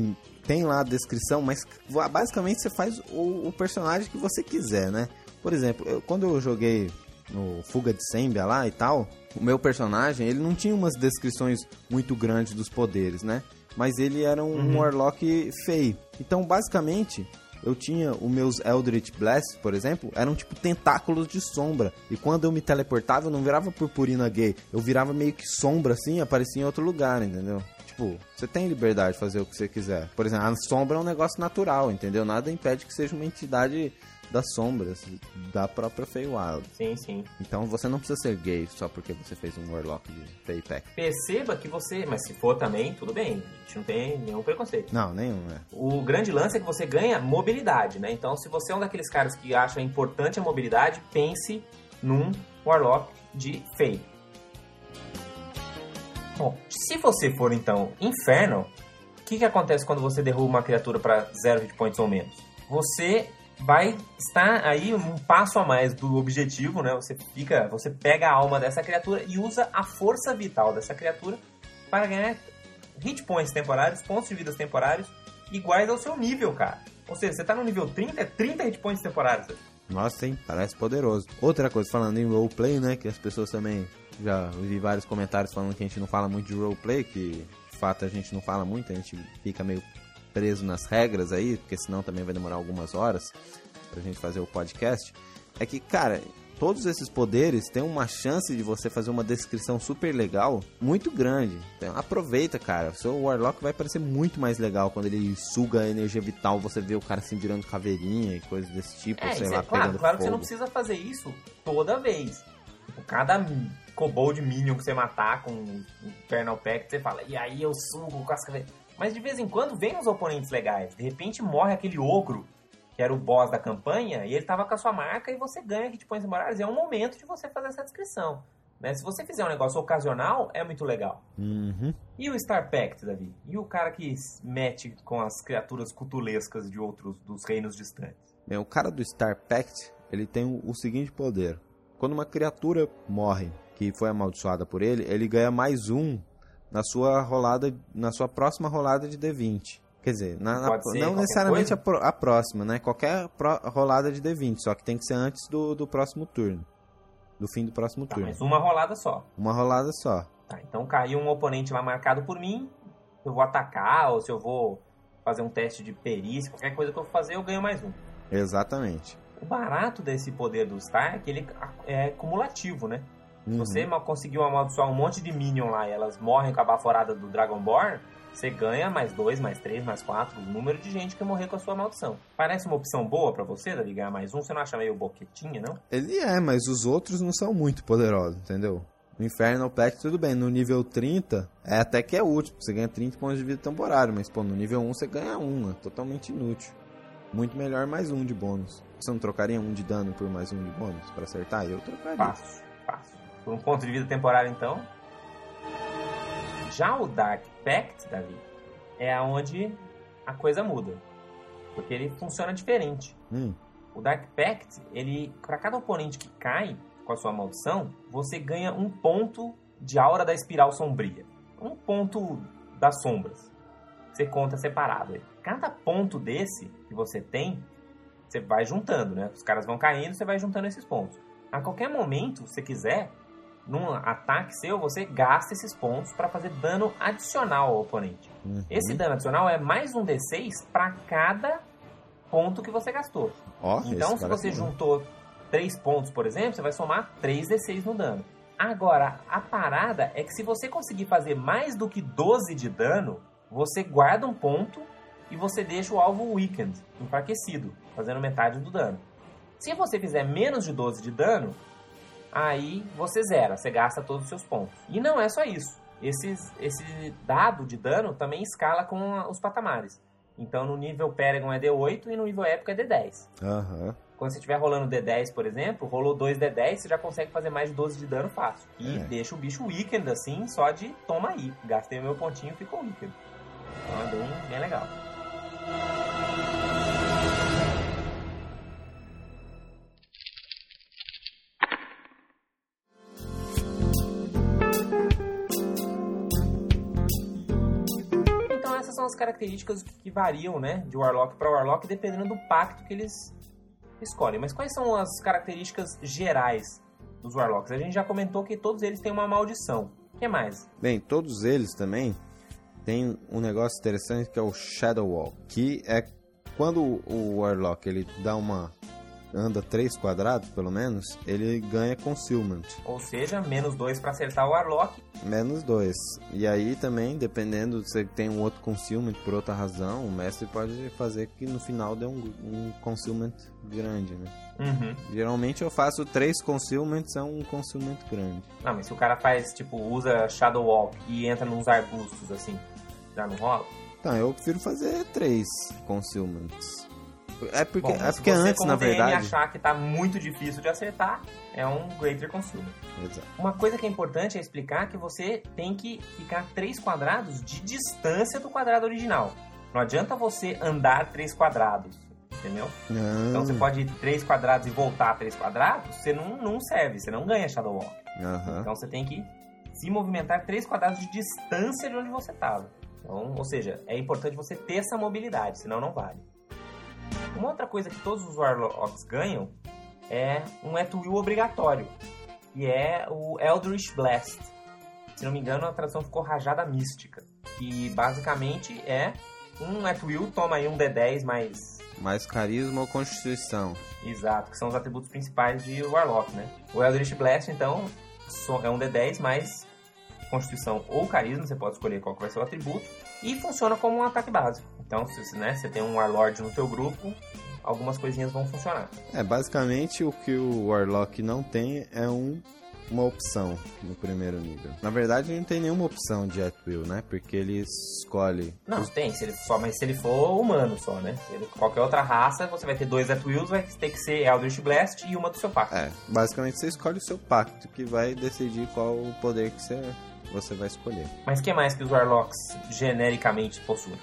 Tem lá a descrição, mas basicamente você faz o, o personagem que você quiser, né? Por exemplo, eu- quando eu joguei no Fuga de Sembia lá e tal, o meu personagem, ele não tinha umas descrições muito grandes dos poderes, né? Mas ele era um Uhum. Warlock feio. Então, basicamente, eu tinha os meus Eldritch Blasts, por exemplo, eram tipo tentáculos de sombra. E quando eu me teleportava, eu não virava purpurina gay. Eu virava meio que sombra assim aparecia em outro lugar, entendeu? Tipo, você tem liberdade de fazer o que você quiser. Por exemplo, a sombra é um negócio natural, entendeu? Nada impede que seja uma entidade das sombras, da própria Feywild. Sim, sim. Então você não precisa ser gay só porque você fez um Warlock de Fey Pack. Perceba que você, mas se for também, tudo bem. A gente não tem nenhum preconceito. Não, nenhum, é. O grande lance é que você ganha mobilidade, né? Então, se você é um daqueles caras que acha importante a mobilidade, pense num Warlock de Fey. Bom, se você for então Inferno, o que, que acontece quando você derruba uma criatura para 0 hit points ou menos? Você vai estar aí um passo a mais do objetivo, né? Você fica, você pega a alma dessa criatura e usa a força vital dessa criatura para ganhar hit points temporários, pontos de vidas temporários iguais ao seu nível, cara. Ou seja, você tá no nível 30, é 30 hit points temporários. Nossa, hein? Parece poderoso. Outra coisa, falando em roleplay, né? Que as pessoas também. Já vi vários comentários falando que a gente não fala muito de roleplay, que de fato a gente não fala muito, a gente fica meio preso nas regras aí, porque senão também vai demorar algumas horas pra gente fazer o podcast. É que, cara, todos esses poderes têm uma chance de você fazer uma descrição super legal, muito grande. Então, aproveita, cara. O seu Warlock vai parecer muito mais legal quando ele suga a energia vital, você vê o cara assim virando caveirinha e coisas desse tipo, É, sei lá, é claro, pegando claro que você fogo. não precisa fazer isso toda vez. Tipo, cada kobold minion que você matar com um Infernal Pact, você fala, e aí eu sugo com as. Mas de vez em quando vem uns oponentes legais. De repente morre aquele ogro, que era o boss da campanha, e ele tava com a sua marca e você ganha hit points temporários. É um momento de você fazer essa descrição. Né? Se você fizer um negócio ocasional, é muito legal. Uhum. E o Star Pact, Davi? E o cara que mete com as criaturas cutulescas de outros dos reinos distantes? Bem, o cara do Star Pact, ele tem o, o seguinte poder. Quando uma criatura morre, que foi amaldiçoada por ele, ele ganha mais um na sua rolada, na sua próxima rolada de D20. Quer dizer, na- na- não necessariamente a, a próxima, né? Qualquer pro- rolada de D20, só que tem que ser antes do, do próximo turno. Do fim do próximo Tá, turno. mas uma rolada só. Uma rolada só. Tá, então caiu um oponente lá marcado por mim, eu vou atacar, ou se eu vou fazer um teste de perícia, qualquer coisa que eu fazer, eu ganho mais um. Exatamente. O barato desse poder do Star é que ele é cumulativo, né? Se Uhum. você mal- conseguiu amaldiçoar um monte de minion lá e elas morrem com a baforada do Dragonborn, você ganha mais dois, mais três, mais quatro, o número de gente que morrer com a sua maldição. Parece uma opção boa pra você, Davi, ganhar mais um? Você não acha meio boquetinha, não? Ele é, mas os outros não são muito poderosos, entendeu? No Infernal Pact, tudo bem. No nível 30, é até que é útil. Você ganha 30 pontos de vida temporário. Mas, pô, no nível 1 você ganha 1. É totalmente inútil. Muito melhor mais um de bônus. Você não trocaria um de dano por mais um de bônus pra acertar? Eu trocaria. Fácil. Por um ponto de vida temporário, então. Já o Dark Pact, Davi, é aonde a coisa muda. Porque ele funciona diferente. Hum, O Dark Pact, ele, para cada oponente que cai com a sua maldição, você ganha um ponto de aura da espiral sombria. Um ponto das sombras. Você conta separado. Cada ponto desse que você tem, você vai juntando, né? Os caras vão caindo, você vai juntando esses pontos. A qualquer momento, se quiser, num ataque seu, você gasta esses pontos para fazer dano adicional ao oponente. Uhum. Esse dano adicional é mais um D6 para cada ponto que você gastou. Ó, Então, se você bom. juntou 3 pontos, por exemplo, você vai somar 3d6 no dano. Agora, a parada é que se você conseguir fazer mais do que 12 de dano, você guarda um ponto e você deixa o alvo weakened, enfraquecido, fazendo metade do dano. Se você fizer menos de 12 de dano, aí você zera, você gasta todos os seus pontos. E não é só isso. Esses, esse dado de dano também escala com os patamares. Então no nível Paragon é D8 e no nível Épico é D10. Aham. Quando você estiver rolando D10, por exemplo, rolou 2 D10, você já consegue fazer mais de 12 de dano fácil. E É. deixa o bicho weakened assim, só de toma aí. Gastei o meu pontinho e ficou weakened. Então é bem, bem legal. São as características que variam, né, de Warlock para Warlock, dependendo do pacto que eles escolhem. Mas quais são as características gerais dos Warlocks? A gente já comentou que todos eles têm uma maldição. O que mais? Bem, todos eles também têm um negócio interessante que é o Shadow Wall, que é quando o Warlock ele dá uma anda três quadrados pelo menos, ele ganha concealment, Ou seja, menos 2 para acertar o Warlock. menos dois. E aí também, dependendo se ele tem um outro concealment por outra razão, o mestre pode fazer que no final dê um, um concealment grande, né? Uhum. Geralmente eu faço três concealments, é um concealment grande. Não, mas se o cara faz, tipo, usa Shadow Walk e entra nos arbustos, assim, já não rola? Então, eu prefiro fazer três concealments. É porque, Bom, é se porque você, antes, na verdade. achar que tá muito difícil de acertar, é um Greater Consumer. Exato. Uma coisa que é importante é explicar que você tem que ficar 3 quadrados de distância do quadrado original. Não adianta você andar 3 quadrados, entendeu? Então Não. você pode ir 3 quadrados e voltar 3 quadrados, você não, não serve, você não ganha Shadow Walk. Aham. Então você tem que se movimentar 3 quadrados de distância de onde você estava. Então, ou seja, é importante você ter essa mobilidade, senão não vale. Uma outra coisa que todos os Warlocks ganham é um At Will obrigatório, que é o Eldritch Blast. Se não me engano, a tradução ficou Rajada Mística, que basicamente é um At Will, toma aí um D10 mais Mais carisma ou constituição? Exato, que são os atributos principais de Warlock, né? O Eldritch Blast, então, é um D10 mais Constituição ou Carisma, você pode escolher qual vai ser o atributo, e funciona como um ataque básico. Então, se né, você tem um Warlord no teu grupo, algumas coisinhas vão funcionar. É, basicamente o que o Warlock não tem é um, uma opção no primeiro nível. Na verdade, não tem nenhuma opção de At Will, né? Porque ele escolhe. Não, tem, se ele só, mas se ele for humano só, né? Ele, qualquer outra raça, você vai ter dois At Wills, vai ter que ser Eldritch Blast e uma do seu pacto. É, basicamente você escolhe o seu pacto, que vai decidir qual o poder que você, você vai escolher. Mas o que mais que os Warlocks genericamente possuem?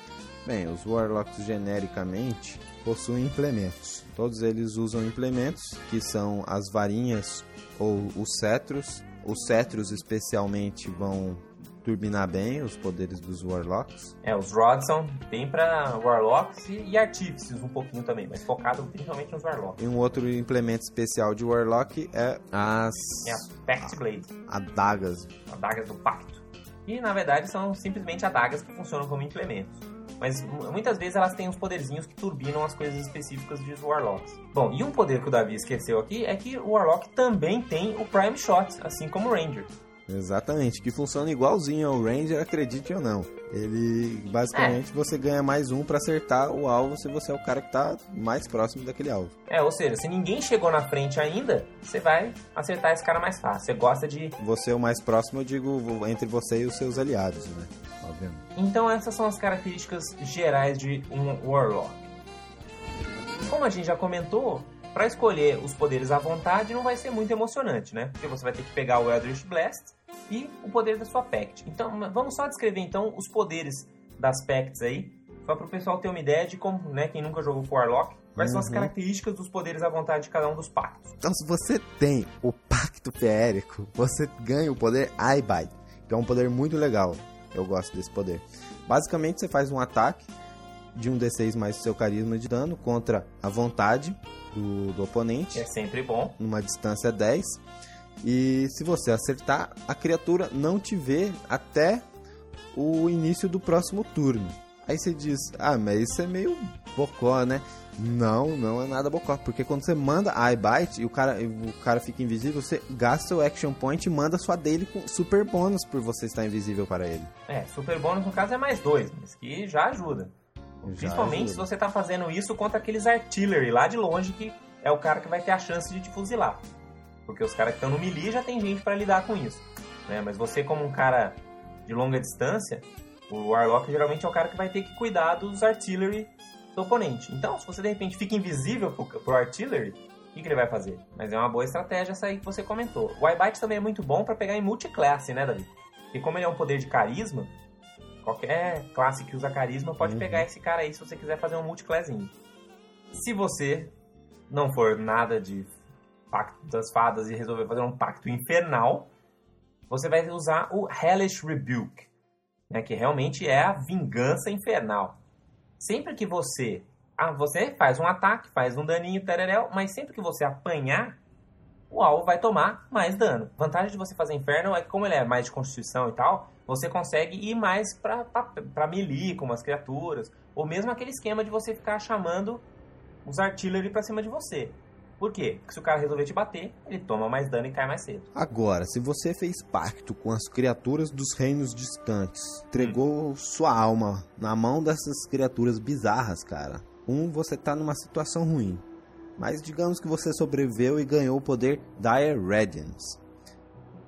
Bem, os Warlocks genericamente possuem implementos. Todos eles usam implementos, que são as varinhas ou os cetros. Os cetros especialmente vão turbinar bem os poderes dos Warlocks. É, os Rods são bem pra Warlocks e, e Artífices um pouquinho também, mas focado principalmente nos Warlocks. E um outro implemento especial de Warlock é as É a Pact Blade, adagas. adagas do pacto. E na verdade são simplesmente adagas que funcionam como implementos. Mas mu- muitas vezes elas têm uns poderzinhos que turbinam as coisas específicas dos Warlocks. Bom, e um poder que o Davi esqueceu aqui é que o Warlock também tem o Prime Shot, assim como o Ranger. Exatamente, que funciona igualzinho ao Ranger, acredite ou não. Ele, basicamente, você ganha mais um pra acertar o alvo se você é o cara que tá mais próximo daquele alvo. É, ou seja, se ninguém chegou na frente ainda, você vai acertar esse cara mais fácil. Você gosta de Você é o mais próximo, eu digo, entre você e os seus aliados, né? Obviamente. Então essas são as características gerais de um Warlock. Como a gente já comentou, para escolher os poderes à vontade não vai ser muito emocionante, né? Porque você vai ter que pegar o Eldritch Blast e o poder da sua Pact. Então vamos só descrever então os poderes das Pacts aí, só para o pessoal ter uma ideia de como, né, quem nunca jogou com Warlock, Quais são as Uhum. características dos poderes à vontade de cada um dos pactos? Então, se você tem o Pacto Feérico, você ganha o poder Eyebite, que é um poder muito legal. Eu gosto desse poder. Basicamente, você faz um ataque de um D6 mais seu carisma de dano contra a vontade do, do oponente, é sempre bom. numa distância 10. E se você acertar, a criatura não te vê até o início do próximo turno. Aí você diz, ah, mas isso é meio bocó, né? Não, não é nada bocó, porque quando você manda a Bite e o cara, o cara fica invisível, você gasta o Action Point e manda sua dele com super bônus por você estar invisível para ele. É, super bônus no caso é mais dois, mas que já ajuda. Principalmente se você tá fazendo isso contra aqueles artillery lá de longe, que é o cara que vai ter a chance de te fuzilar. Porque os caras que estão no melee já tem gente pra lidar com isso. Né? Mas você, como um cara de longa distância, o Warlock geralmente é o cara que vai ter que cuidar dos artillery do oponente. Então, se você de repente fica invisível pro, pro artillery, o que, que ele vai fazer? Mas é uma boa estratégia essa aí que você comentou. O Eyebite também é muito bom pra pegar em multiclasse, né, Davi? Porque como ele é um poder de carisma, qualquer classe que usa carisma pode Uhum. pegar esse cara aí se você quiser fazer um multiclassinho. Se você não for nada de pacto das fadas e resolver fazer um pacto infernal, você vai usar o Hellish Rebuke, né, que realmente é a vingança infernal. Sempre que você, ah, você faz um ataque, faz um daninho tereréu, mas sempre que você apanhar, o alvo vai tomar mais dano. Vantagem de você fazer inferno é que como ele é mais de constituição e tal, você consegue ir mais pra, pra, pra melee com as criaturas, ou mesmo aquele esquema de você ficar chamando os artillery pra cima de você. Por quê? Porque se o cara resolver te bater, ele toma mais dano e cai mais cedo. Agora, se você fez pacto com as criaturas dos reinos distantes, entregou sua alma na mão dessas criaturas bizarras, cara. Um, você tá numa situação ruim. Mas digamos que você sobreviveu e ganhou o poder Dire Radiance.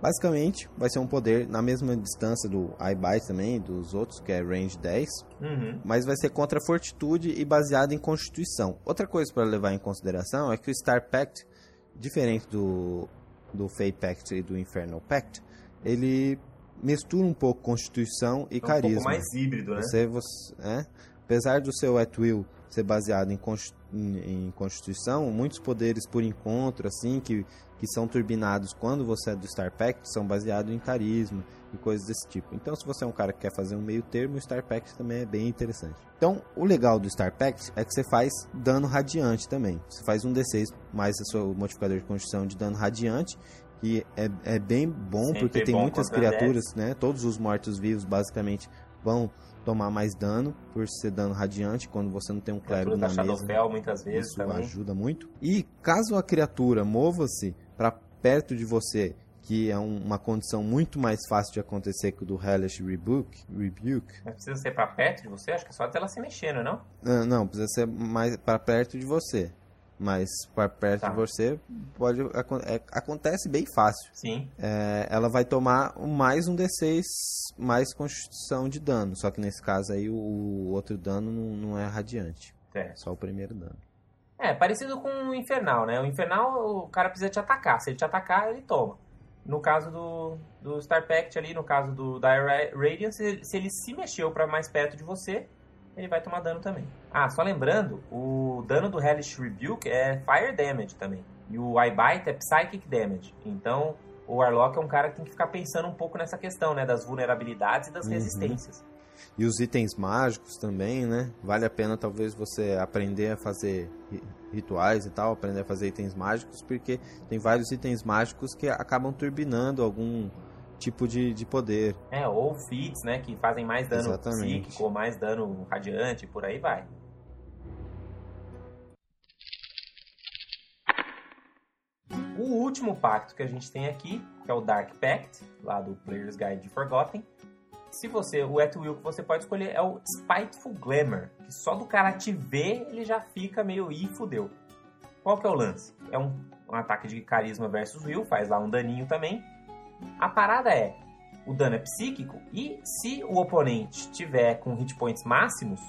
Basicamente, vai ser um poder na mesma distância do Eyebite também, dos outros, que é range 10, Uhum. mas vai ser contra fortitude e baseado em constituição. Outra coisa para levar em consideração é que o Star Pact, diferente do, do Fey Pact e do Infernal Pact, ele mistura um pouco constituição e É um carisma. pouco mais híbrido, né? Você, você, é, apesar do seu at will ser baseado em, em, em constituição, muitos poderes por encontro, assim, que, que são turbinados quando você é do Star Pact, são baseados em carisma e coisas desse tipo. Então, se você é um cara que quer fazer um meio termo, o Star Pact também é bem interessante. Então, o legal do Star Pact é que você faz dano radiante também. Você faz um D6 mais o seu modificador de constituição de dano radiante, que é, é bem bom, Sempre porque tem bom muitas criaturas, né? Todos os mortos-vivos, basicamente, vão tomar mais dano por ser dano radiante quando você não tem um clérigo na mesa. Shadowfell muitas vezes Isso também. ajuda muito. E caso a criatura mova-se para perto de você, que é um- uma condição muito mais fácil de acontecer que o do Hellish Rebuke, Rebuke Mas precisa ser pra perto de você? Acho que é só ela se mexendo, não? ah, não, precisa ser mais para perto de você. Mas para perto Tá. de você pode é- acontece bem fácil. Sim. É, ela vai tomar mais um D6 mais constituição de dano. Só que nesse caso aí o, o outro dano não, não é radiante. É. Só o primeiro dano. É, parecido com o Infernal, né? O Infernal, o cara precisa te atacar. Se ele te atacar, ele toma. No caso do, do Star Pact ali, no caso do Dire Radiance, se ele- se mexeu pra mais perto de você, ele vai tomar dano também. Ah, só lembrando, o dano do Hellish Rebuke é Fire Damage também. E o Eyebite é Psychic Damage. Então, o Warlock é um cara que tem que ficar pensando um pouco nessa questão, né? Das vulnerabilidades e das Uhum. resistências. E os itens mágicos também, né? Vale a pena talvez você aprender a fazer ri- rituais e tal, aprender a fazer itens mágicos, porque tem vários itens mágicos que acabam turbinando algum tipo de, de poder. É, ou feats, né, que fazem mais dano Exatamente. psíquico, mais dano radiante, por aí vai. O último pacto que a gente tem aqui, que é o Dark Pact, lá do Player's Guide de Forgotten. Se você, o at will que você pode escolher é o Spiteful Glamour, que só do cara te ver, ele já fica meio ih, fudeu. Qual que é o lance? É um, um ataque de carisma versus will, faz lá um daninho também. A parada é, o dano é psíquico e se o oponente tiver com hit points máximos,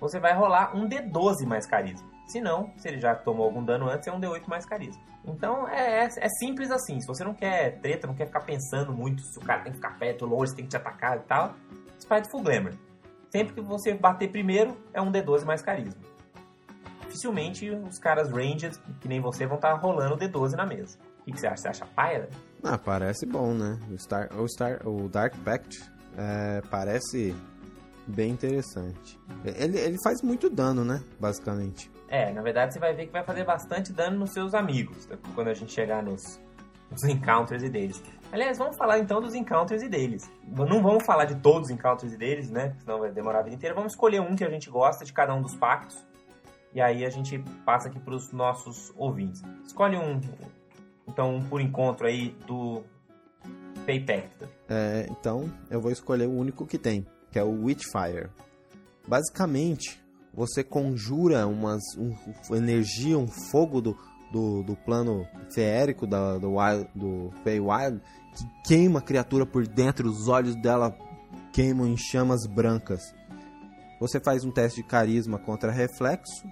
você vai rolar um D12 mais carisma. Se não, se ele já tomou algum dano antes, é um D8 mais carisma. Então é, é, é simples assim. Se você não quer treta, não quer ficar pensando muito se o cara tem que ficar perto, longe, tem que te atacar e tal, Spiteful Glamour. Sempre que você bater primeiro, é um D12 mais carisma. dificilmente os caras ranged, que nem você, vão estar rolando o D12 na mesa. O que, que você acha? Você acha paia? Ah, parece bom, né? O, Star, o, Star, o Dark Pact é, parece bem interessante. Ele, ele faz muito dano, né? Basicamente. É, na verdade você vai ver que vai fazer bastante dano nos seus amigos, tá? quando a gente chegar nos, nos encounters e deles. Aliás, vamos falar então dos encounters e deles. Não vamos falar de todos os encounters e deles, né? Senão vai demorar a vida inteira. Vamos escolher um que a gente gosta de cada um dos pactos. E aí a gente passa aqui para os nossos ouvintes. Escolhe um, então, um por encontro aí do Paypact. É, então, eu vou escolher o único que tem, que é o Witchfire. Basicamente, você conjura umas, um, energia, um fogo do, do, do plano feérico da, do, wild, do Feywild que queima a criatura por dentro, os olhos dela queimam em chamas brancas. Você faz um teste de carisma contra reflexo,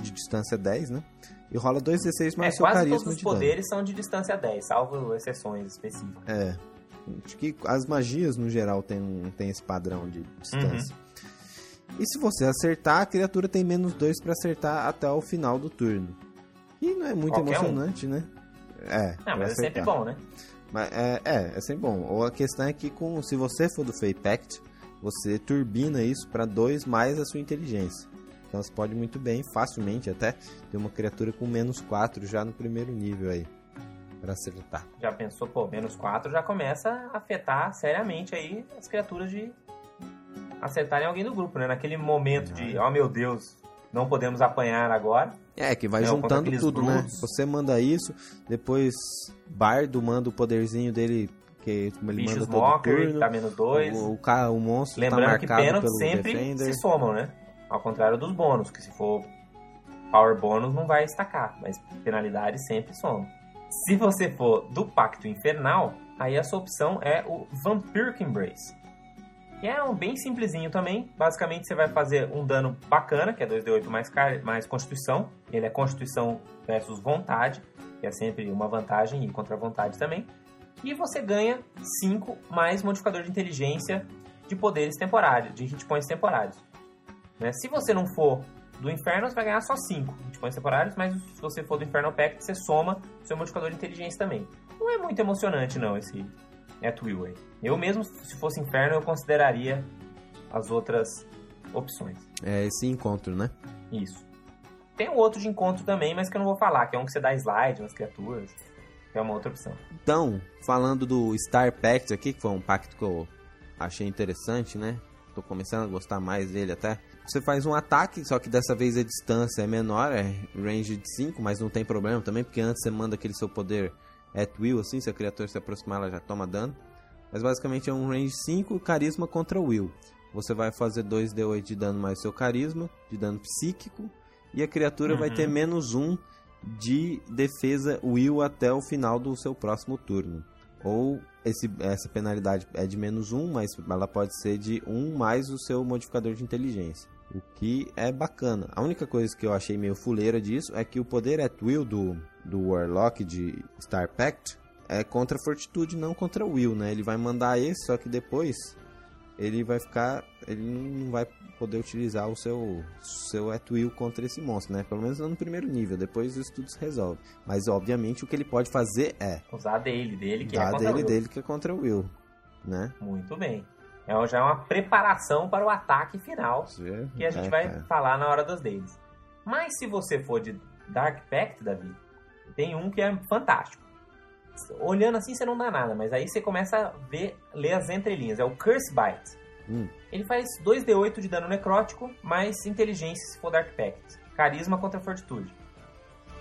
de distância 10, né? E rola 2d6 mais é, seu quase todos os de poderes são de distância 10, salvo exceções específicas. dano. É. Acho que as magias, no geral, tem, tem esse padrão de distância. Uhum. E se você acertar, a criatura tem menos 2 para acertar até o final do turno. E não é muito Qualquer um. emocionante, né? É. Não, mas é sempre acertar. bom, né? Mas é, é, é sempre bom. Ou a questão é que com, se você for do Fey Pact, você turbina isso para 2 mais a sua inteligência. Então você pode muito bem, facilmente até, ter uma criatura com menos 4 já no primeiro nível aí. Pra acertar. Já pensou, pô, menos 4 já começa a afetar seriamente aí as criaturas de acertarem alguém do grupo, né? Naquele momento de, oh meu Deus, não podemos apanhar agora. É, que vai contra juntando tudo, né? brutos. Você manda isso, depois Bardo manda o poderzinho dele, que ele Bichos manda todo Mockery, turno. tá menos 2. O, o, o monstro Lembrando tá que marcado pênaltis pelo sempre Defender. se somam, né? Ao contrário dos bônus, que se for Power bônus não vai estacar, mas penalidade sempre soma. Se você for do Pacto Infernal, aí a sua opção é o Vampiric Embrace. Que é um bem simplesinho também. Basicamente você vai fazer um dano bacana, que é 2d8 mais, mais Constituição. Ele é Constituição versus Vontade, que é sempre uma vantagem e contra vontade também. E você ganha 5 mais modificador de inteligência de poderes temporários, de hit points temporários. Né? Se você não for do Inferno, você vai ganhar só 5 hit points temporários, mas se você for do Inferno Pact, você soma seu modificador de inteligência também. Não é muito emocionante, não, esse At Will aí. Eu mesmo, se fosse Inferno, eu consideraria as outras opções. É esse encontro, né? Isso. Tem um outro de encontro também, mas que eu não vou falar, que é um que você dá slide nas criaturas, que é uma outra opção. Então, falando do Star Pact aqui, que foi um pacto que eu achei interessante, né? Tô começando a gostar mais dele até. Você faz um ataque, só que dessa vez a distância é menor, é range de 5, mas não tem problema também, porque antes você manda aquele seu poder at will, assim, se a criatura se aproximar ela já toma dano. Mas basicamente é um range 5, carisma contra will. Você vai fazer 2d8 de dano mais seu carisma, de dano psíquico, e a criatura vai Uhum. ter menos 1 de defesa will até o final do seu próximo turno. Ou esse, essa penalidade é de menos 1, mas ela pode ser de 1 mais o seu modificador de inteligência. O que é bacana. A única coisa que eu achei meio fuleira disso é que o poder at will do, do Warlock de Star Pact é contra Fortitude, não contra Will, né? Ele vai mandar esse, só que depois ele vai ficar. Ele não vai poder utilizar o seu, seu at will contra esse monstro, né? Pelo menos no primeiro nível, depois isso tudo se resolve. Mas obviamente o que ele pode fazer é Usar dele, dele, que é dar contra dele o dele que é contra o Will, né? Muito bem. É já uma preparação para o ataque final, Você- que a gente é, vai cara. falar na hora dos deles. Mas se você for de Dark Pact, Davi, tem um que é fantástico. Olhando assim você não dá nada, mas aí você começa a ver, ler as entrelinhas. É o Curse Bite. Hum. Ele faz 2d8 de dano necrótico, mais inteligência se for Dark Pact. Carisma contra fortitude.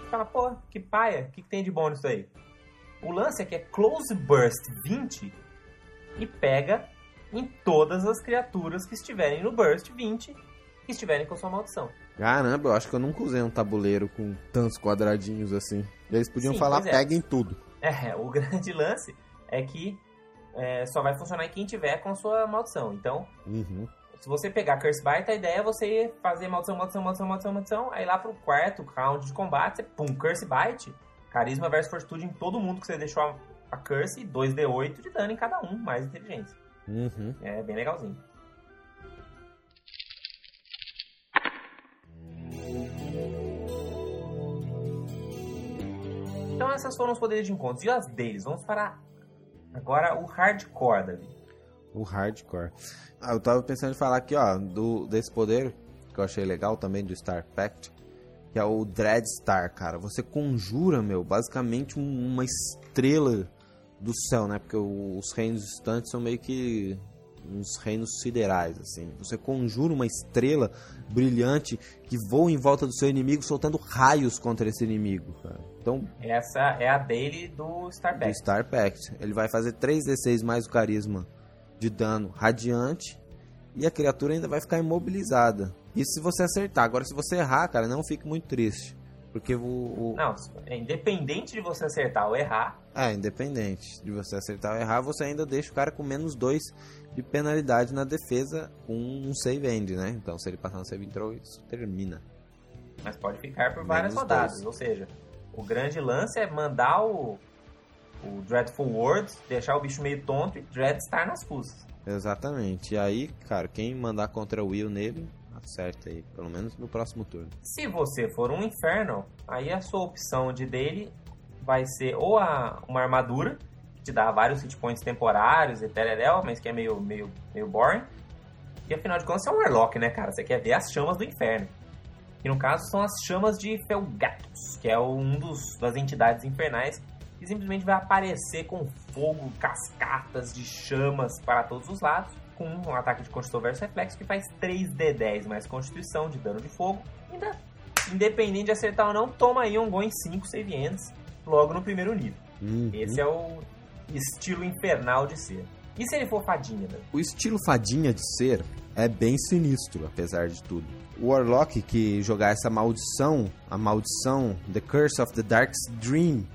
Você Fala, pô, que paia, o que, que tem de bom nisso aí? O lance é que é Close Burst 20 e pega em todas as criaturas que estiverem no Burst 20 que estiverem com sua maldição. Caramba, eu acho que eu nunca usei um tabuleiro com tantos quadradinhos assim. Eles podiam Sim, falar, é. peguem tudo. É, o grande lance é que é, só vai funcionar em quem tiver com sua maldição. Então, Uhum. se você pegar Curse Bite, a ideia é você fazer maldição, maldição, maldição, maldição, maldição. Aí lá pro quarto round de combate, você pum, Curse Bite, carisma versus fortitude em todo mundo que você deixou a, a Curse e 2d8 de dano em cada um, mais inteligência. Uhum. É bem legalzinho. Então essas foram os poderes de encontros. E as deles? Vamos para agora o hardcore, Davi. O hardcore. Ah, eu tava pensando em falar aqui, ó, do, desse poder que eu achei legal também do Star Pact, que é o Dreadstar, cara. Você conjura, meu, basicamente uma estrela do céu, né? Porque os reinos distantes são meio que uns reinos siderais, assim. Você conjura uma estrela brilhante que voa em volta do seu inimigo, soltando raios contra esse inimigo, cara. Então, Essa é a dele do Star do Pact. Star Pact. Ele vai fazer 3d6 mais o carisma de dano radiante e a criatura ainda vai ficar imobilizada. Isso se você acertar. Agora, se você errar, cara, não fique muito triste. Porque o. o... Não, é independente de você acertar ou errar, É, independente de você acertar ou errar, você ainda deixa o cara com menos 2 de penalidade na defesa com um save end, né? Então, se ele passar no save throw, isso termina. mas pode ficar por várias Menos rodadas. dois. Ou seja, o grande lance é mandar o, o Dreadful Word, deixar o bicho meio tonto e Dread estar nas fuças. Exatamente. E aí, cara, quem mandar contra o Will nele, acerta aí. Pelo menos no próximo turno. Se você for um Infernal, aí a sua opção de dele vai ser ou a, uma armadura, que te dá vários hit points temporários e tereréu, mas que é meio, meio, meio boring. E afinal de contas, você é um Warlock, né, cara? Você quer ver as chamas do inferno. Que no caso são as chamas de Felgatos, que é um dos das entidades infernais que simplesmente vai aparecer com fogo, cascatas de chamas para todos os lados, com um ataque de Constituição versus Reflexo que faz 3d10 mais Constituição de dano de fogo. Ainda, independente de acertar ou não, toma aí um Goin 5 save ends logo no primeiro nível. Uhum. Esse é o estilo infernal de ser. E se ele for fadinha, né? O estilo fadinha de ser é bem sinistro, apesar de tudo. O Warlock que jogar essa maldição, a maldição The Curse of the Dark's Dream,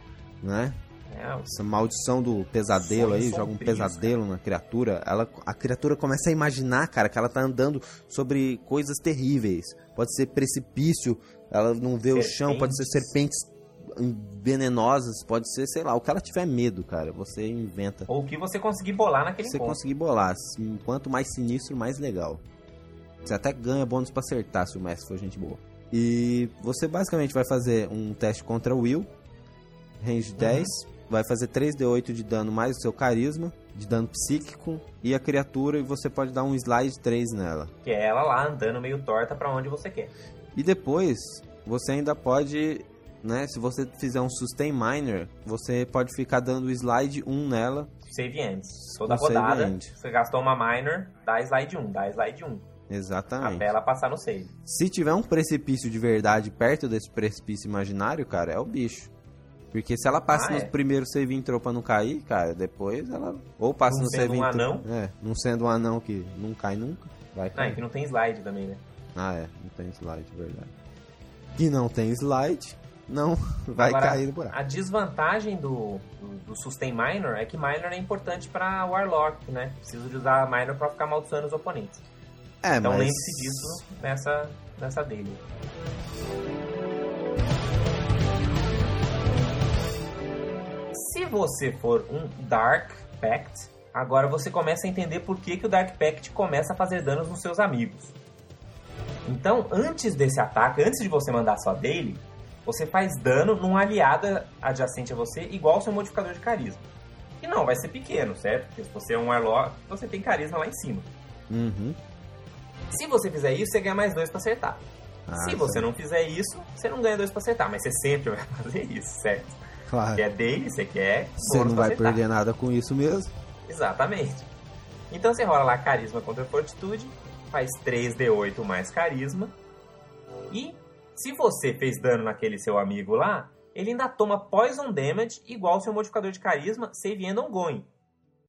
né? É, Essa maldição do pesadelo aí, joga um sombrios, pesadelo na criatura. Ela, a criatura começa a imaginar, cara, que ela tá andando sobre coisas terríveis. Pode ser precipício, ela não vê o chão, pode ser serpentes venenosas, pode ser, sei lá, o que ela tiver medo, cara, você inventa. Ou o que você conseguir bolar naquele você encontro. conseguir bolar, assim, quanto mais sinistro, mais legal. Você até ganha bônus pra acertar se o mestre for gente boa. E você basicamente vai fazer um teste contra o Will, range 10, vai fazer 3d8 de dano mais o seu carisma, de dano psíquico, e a criatura, e você pode dar um slide 3 nela. Que é ela lá andando meio torta pra onde você quer. E depois, você ainda pode, né, se você fizer um sustain minor, você pode ficar dando slide 1 nela, Save ends. Toda Com rodada, você gastou uma minor, dá slide 1, dá slide 1. exatamente. Até ela passar no save. Se tiver um precipício de verdade perto desse precipício imaginário, cara, é o bicho. Porque se ela passa Ah, no é? primeiro save intro pra não cair, cara, depois ela. Ou passa Não no save um intro. anão. É, não sendo um anão que não cai nunca, vai Ah, e cair. que não tem slide também, né? Ah, é, não tem slide, verdade. Que não tem slide, não vai Agora, cair no buraco. A desvantagem do, do, do Sustain Minor é que Minor é importante pra Warlock, né? Preciso de usar Minor pra ficar amaldiçoando os oponentes. É, Então mas. lembre-se disso nessa, nessa dele. Você for um Dark Pact, agora você começa a entender por que, que o Dark Pact começa a fazer danos nos seus amigos. Então, antes desse ataque, antes de você mandar só dele, você faz dano num aliado adjacente a você, igual ao seu modificador de carisma. E não vai ser pequeno, certo? Porque se você é um Warlock, você tem carisma lá em cima. Uhum. Se você fizer isso, você ganha mais dois pra acertar. Ah, Se você não fizer isso, você não ganha dois pra acertar, mas você sempre vai fazer isso, certo? Claro. Que é dele, você quer. Você não vai acertar. perder nada com isso mesmo. Exatamente. Então você rola lá carisma contra fortitude, faz 3d8 mais carisma. E se você fez dano naquele seu amigo lá, ele ainda toma poison damage igual ao seu modificador de carisma, save end ongoing.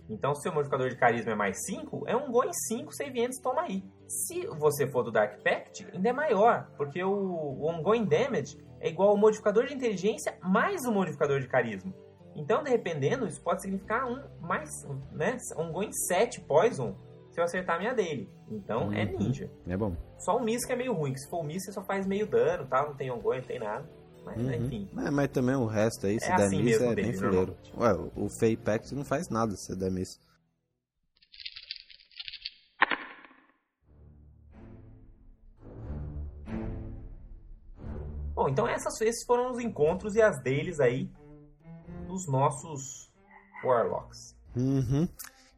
Então se o seu modificador de carisma é mais 5, é um ongoing 5 save ends, toma aí. Se você for do Dark Pact, ainda é maior, porque o, o ongoing damage é igual ao modificador de inteligência mais o modificador de carisma. Então, dependendo, isso pode significar um mais, né? Um going 7 poison se eu acertar a minha dele. Então é Uhum. ninja. É bom. Só o miss que é meio ruim, que se for o miss você só faz meio dano, tal, não tem ongoing, não tem nada. Mas Uhum. enfim. É, mas também o resto aí, se É der assim miss, mesmo é bem fuleiro. Ué, o Fey Pact não faz nada se der miss. Bom, então essas, esses foram os encontros e as deles aí dos nossos Warlocks. Uhum.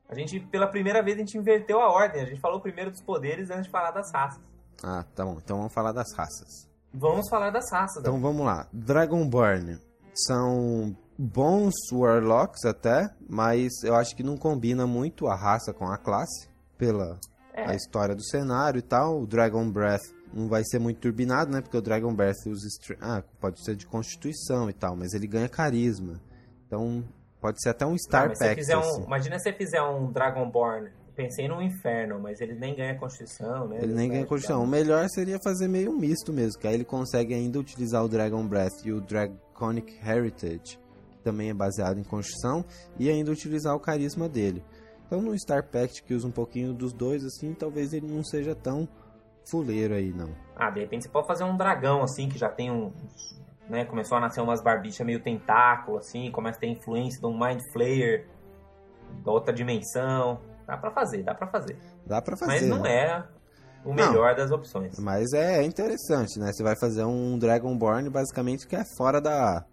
A gente, pela primeira vez, a gente inverteu a ordem. A gente falou primeiro dos poderes antes de falar das raças. Ah, tá bom. Então vamos falar das raças. Vamos falar das raças. Então vamos lá. Dragonborn são bons Warlocks até, mas eu acho que não combina muito a raça com a classe, pela É. a história do cenário e tal. O Dragon Breath não vai ser muito turbinado, né? Porque o Dragon Breath usa... Ah, pode ser de constituição e tal, mas ele ganha carisma. Então, pode ser até um Star se Pact, fizer um, assim. Imagina se você fizer um Dragonborn. Pensei no inferno, mas ele nem ganha constituição, né? Ele nem ganha constituição. O melhor seria fazer meio um misto mesmo, que aí ele consegue ainda utilizar o Dragon Breath e o Draconic Heritage, que também é baseado em constituição, e ainda utilizar o carisma dele. Então no Star Pact, que usa um pouquinho dos dois, assim, talvez ele não seja tão fuleiro aí, não. Ah, de repente você pode fazer um dragão, assim, que já tem um... Né, começou a nascer umas barbichas meio tentáculo, assim, começa a ter influência de um Mind Flayer da outra dimensão. Dá pra fazer, dá pra fazer. Dá pra fazer. Mas não né? é o melhor das opções. Mas é interessante, né? Você vai fazer um Dragonborn basicamente que é fora da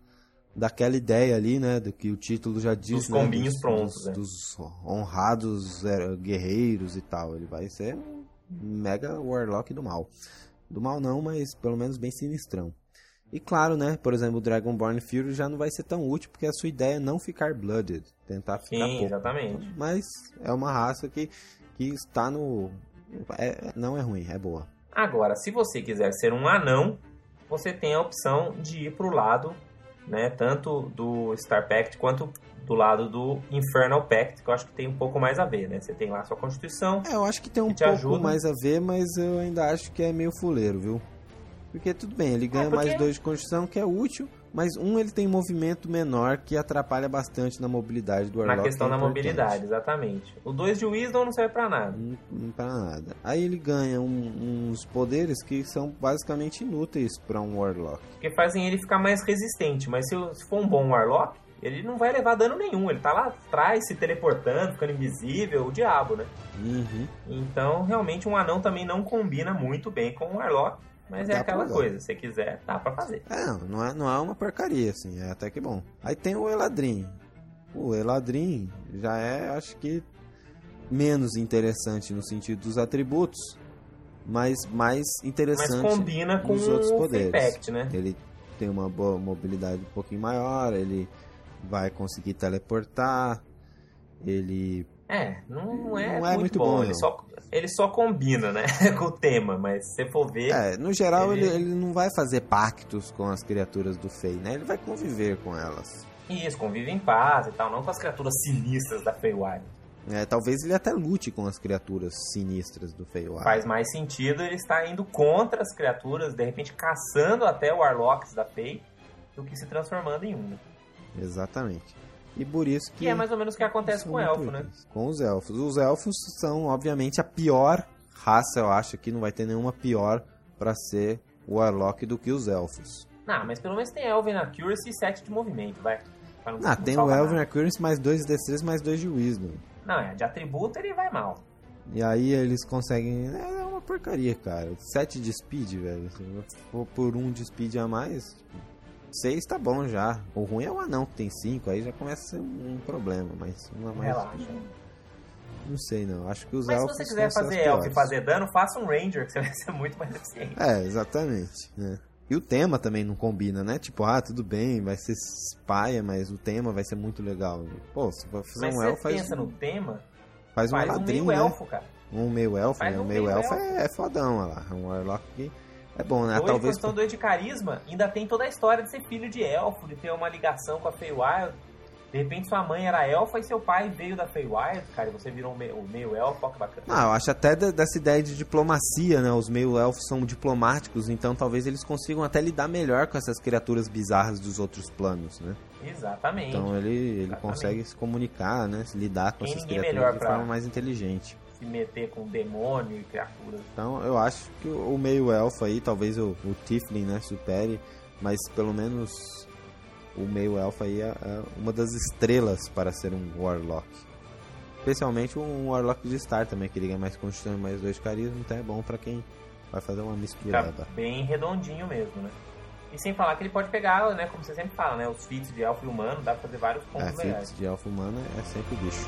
daquela ideia ali, né? Do que o título já diz, Dos né? combinhos dos, prontos, dos, né? dos honrados é, guerreiros e tal. Ele vai ser mega Warlock do mal. Do mal não, mas pelo menos bem sinistrão. E claro, né? Por exemplo, o Dragonborn Fury já não vai ser tão útil porque a sua ideia é não ficar blooded, tentar ficar Sim, pouco. exatamente. Mas é uma raça que, que está no. é- não é ruim, é boa. Agora, se você quiser ser um anão, você tem a opção de ir pro lado, né, tanto do Star Pact quanto do lado do Infernal Pact, que eu acho que tem um pouco mais a ver, né? Você tem lá a sua constituição. É, eu acho que tem um te pouco ajuda. mais a ver, mas eu ainda acho que é meio fuleiro, viu? Porque tudo bem, ele ganha É, porque- mais dois de construção, que é útil, mas um ele tem movimento menor que atrapalha bastante na mobilidade do Warlock. na questão que é da mobilidade, exatamente. O 2 de Wisdom não serve pra nada. Não, não pra nada. Aí ele ganha um- uns poderes que são basicamente inúteis pra um Warlock. Porque fazem ele ficar mais resistente. Mas se, se for um bom Warlock, ele não vai levar dano nenhum. Ele tá lá atrás, se teleportando, ficando invisível, o diabo, né? Uhum. Então, realmente, um anão também não combina muito bem com um Warlock. Mas é Dá aquela pra coisa, se quiser, dá pra fazer. É, não, é, não é uma porcaria, assim, é até que bom. Aí tem o Eladrin. O Eladrin já é, acho que, menos interessante no sentido dos atributos, mas mais Mas interessante combina com nos outros poderes. Pact, né? Ele tem uma boa mobilidade um pouquinho maior, ele vai conseguir teleportar, ele... É, não, é, Não é muito, muito bom. bom, ele, só, ele só combina, né? com o tema, mas se você for ver. É, no geral ele... Ele- Ele, não vai fazer pactos com as criaturas do Fey, né? Ele vai conviver com elas. Isso, convive em paz e tal, não com as criaturas sinistras da Feywild. É, talvez ele até lute com as criaturas sinistras do Feywild. Faz mais sentido ele estar indo contra as criaturas, de repente caçando até o Warlocks da Fey, do que se transformando em um. né? Exatamente. E por isso que. Que é mais ou menos o que acontece com o elfo, né? Com os elfos. Os elfos são, obviamente, a pior raça, eu acho que não vai ter nenhuma pior pra ser o Warlock do que os elfos. Não, mas pelo menos tem Elven Accuracy e 7 de movimento, vai. Não- Ah, não tem o Elven nada. Accuracy mais 2 de destreza mais 2 de Wisdom. Não, é, de atributo ele vai mal. E aí eles conseguem. É uma porcaria, cara. 7 de speed, velho. Se for por um de speed a mais, 6 tá bom já. O ruim é o anão que tem 5, aí já começa a ser um problema, mas uma mais. Relaxa. Não sei não. Acho que os Mas se elfos você vão quiser fazer elfo e fazer dano, faça um Ranger, que você vai ser muito mais eficiente. É, exatamente. né? E o tema também não combina, né? Tipo, ah, tudo bem, vai ser paia, mas o tema vai ser muito legal. Pô, se for fazer Mas um você elfo, faz, pensa no tema, faz um faz um ladrinho, meio né? elfo, cara. Um meio elfo, Faz né? um Um meio elfo elfo. é, é fodão, olha lá. Um warlock que é bom, né? Dois de Talvez constituição, dois de carisma, ainda tem toda a história de ser filho de elfo, de ter uma ligação com a Feywild. De repente sua mãe era elfa e seu pai veio da Feywild, cara, e você virou meio, meio elfo, que bacana. Ah, eu acho até de- dessa ideia de diplomacia, né? Os meio-elfos são diplomáticos, então talvez eles consigam até lidar melhor com essas criaturas bizarras dos outros planos, né? Exatamente. Então ele, ele Exatamente. consegue se comunicar, né? Se lidar com essas criaturas melhor de pra- forma mais inteligente. Se meter com demônio e criaturas. Então eu acho que o o meio-elfo aí, talvez o, o Tiflin, né, supere, mas pelo menos o meio-elfo aí é, é uma das estrelas para ser um Warlock. Especialmente um Warlock de Star também, que ele ganha mais constituição e mais dois de carisma, então é bom pra quem vai fazer uma Fica mistureba. bem redondinho mesmo, né? E sem falar que ele pode pegar, né, como você sempre fala, né, os feats de elfo e humano, dá pra fazer vários É, combos legais. feats de elfo humano é sempre bicho.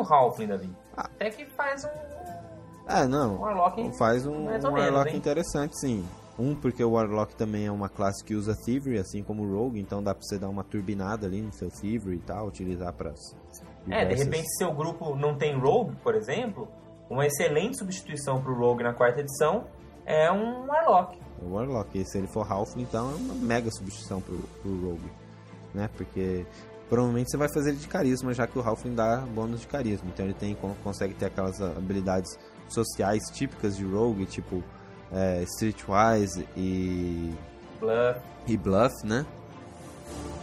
O Halfling, Davi? Ah. Até que faz um, É, não. um Warlock Faz um, mais um menos, Warlock hein? interessante, sim. Um, porque o Warlock também é uma classe que usa Thievery, assim como o Rogue, então dá pra você dar uma turbinada ali no seu Thievery e tal, utilizar pras É, de repente, se seu grupo não tem Rogue, por exemplo, uma excelente substituição pro Rogue na quarta edição é um Warlock. O Warlock, e se ele for Halfling, então é uma mega substituição pro, pro Rogue, né? Porque provavelmente você vai fazer ele de carisma, já que o Halfling dá bônus de carisma. Então ele tem, con- consegue ter aquelas habilidades sociais típicas de Rogue, tipo é, Streetwise e, Bluff, e Bluff, né?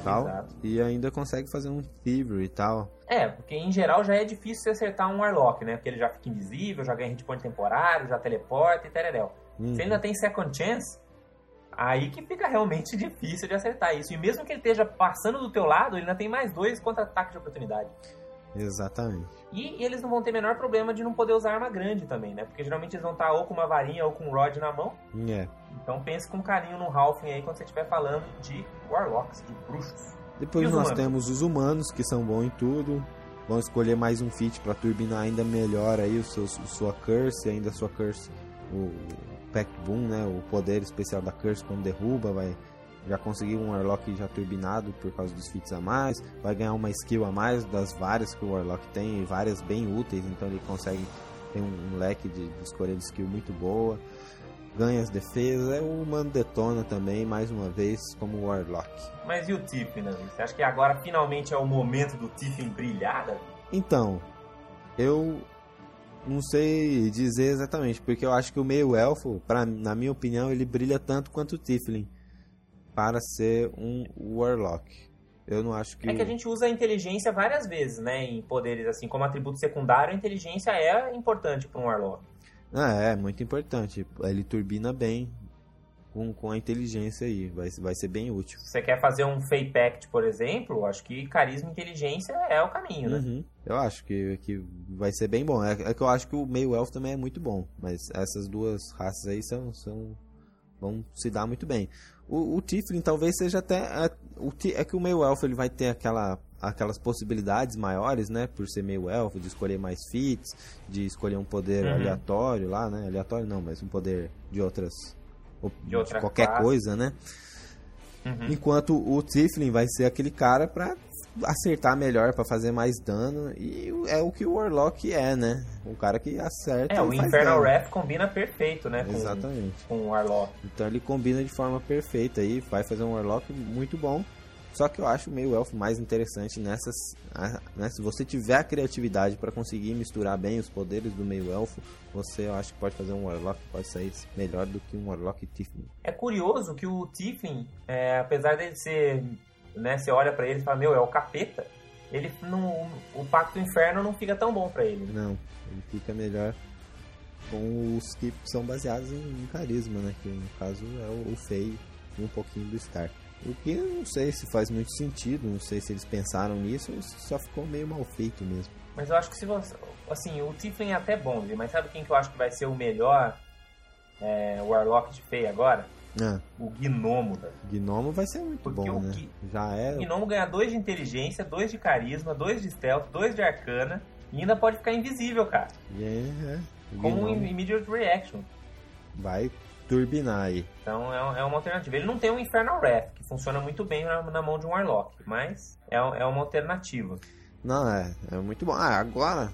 Tal. Exato. E ainda consegue fazer um Thievery e tal. É, porque em geral já é difícil você acertar um Warlock, né? Porque ele já fica invisível, já ganha hit point temporário, já teleporta e tereréu. Uhum. Você ainda tem Second Chance, aí que fica realmente difícil de acertar isso. E mesmo que ele esteja passando do teu lado, ele ainda tem mais dois contra-ataques de oportunidade. Exatamente. E eles não vão ter menor problema de não poder usar arma grande também, né? Porque geralmente eles vão estar ou com uma varinha ou com um rod na mão. É. Então pense com carinho no Halfling aí quando você estiver falando de Warlocks, de bruxos. Depois E nós humanos? temos os humanos, que são bons em tudo. Vão escolher mais um feat para turbinar ainda melhor aí o seu, sua curse, ainda a sua curse, o Pact Boom, né? O poder especial da curse quando derruba, vai já conseguir um Warlock já turbinado por causa dos feats a mais, vai ganhar uma skill a mais das várias que o Warlock tem, e várias bem úteis, então ele consegue ter um, um leque de, de escolha de skill muito boa. Ganha as defesas, é o humano detona também, mais uma vez, como Warlock. Mas e o Tiffin, Davi? Você acha que agora finalmente é o momento do Tiffin brilhar, Davi? Então, eu não sei dizer exatamente, porque eu acho que o meio elfo, pra, na minha opinião, ele brilha tanto quanto o Tiflin para ser um Warlock. Eu não acho que. É que a gente usa a inteligência várias vezes, né? Em poderes assim, como atributo secundário, a inteligência é importante para um Warlock. Ah, é, muito importante. Ele turbina bem com, com a inteligência aí. Vai, vai ser bem útil. Se você quer fazer um Fey Pact, por exemplo, acho que carisma e inteligência é o caminho, né? Uhum. Eu acho que, que vai ser bem bom. É, é que eu acho que o meio elfo também é muito bom. Mas essas duas raças aí são, são vão se dar muito bem. O, o Tiflin talvez seja até. É, o, é que o meio elfo ele vai ter aquela, aquelas possibilidades maiores, né? Por ser meio elfo, de escolher mais feats, de escolher um poder Uhum. aleatório lá, né? Aleatório não, mas um poder de outras. De outra qualquer classe. coisa, né? Uhum. Enquanto o Tiflin vai ser aquele cara pra acertar melhor, pra fazer mais dano. E é o que o Warlock é, né? Um cara que acerta É, o Infernal. Wrath combina perfeito, né? Com, Exatamente. com o Warlock. Então ele combina de forma perfeita aí, vai fazer um Warlock muito bom. Só que eu acho o meio elfo mais interessante nessas. né, se você tiver a criatividade para conseguir misturar bem os poderes do meio elfo, você eu acho que pode fazer um Warlock que pode sair melhor do que um Warlock Tiflin. É curioso que o Tiflin, é, apesar dele ser, né, você olha pra ele e fala, meu, é o capeta, ele não, o Pacto do Inferno não fica tão bom pra ele. Não, ele fica melhor com os que são baseados em, carisma, né? Que no caso é o, o Fei e um pouquinho do Star. O que eu não sei se faz muito sentido, não sei se eles pensaram nisso ou se só ficou meio mal feito mesmo. Mas eu acho que se você. Assim, o Tiflin é até bom, mas sabe quem que eu acho que vai ser o melhor é, Warlock de Fey agora? Ah, O Gnomo, velho. Gnomo vai ser muito Porque bom, o né? Gui- Já é. O Gnomo ganha 2 de inteligência, 2 de carisma, 2 de stealth, 2 de arcana e ainda pode ficar invisível, cara. é, é. Como um immediate reaction. vai turbinar aí. Então é, é uma alternativa. Ele não tem um Infernal Wrath, funciona muito bem na, na mão de um Warlock, mas é, é uma alternativa. Não, é, é muito bom. Ah, agora,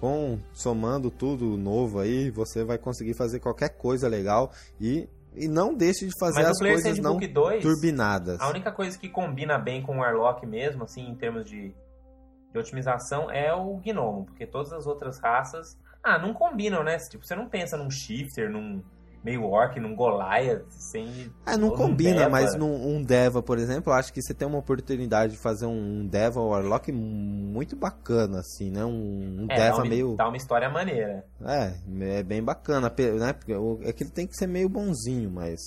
com somando tudo novo aí, você vai conseguir fazer qualquer coisa legal e, e não deixe de fazer Mas as coisas não Handbook 2, turbinadas. a única coisa que combina bem com o Warlock mesmo, assim, em termos de, de otimização, é o Gnomo, porque todas as outras raças, ah, não combinam, né? Tipo, você não pensa num Shifter, num meio Orc, num Goliath, sem... É, não combina, Deva. mas num um Deva, por exemplo, eu acho que você tem uma oportunidade de fazer um Deva Warlock muito bacana, assim, né? Um, um É, Deva uma, meio. dá uma história maneira. É, é bem bacana, né? Porque é que ele tem que ser meio bonzinho, mas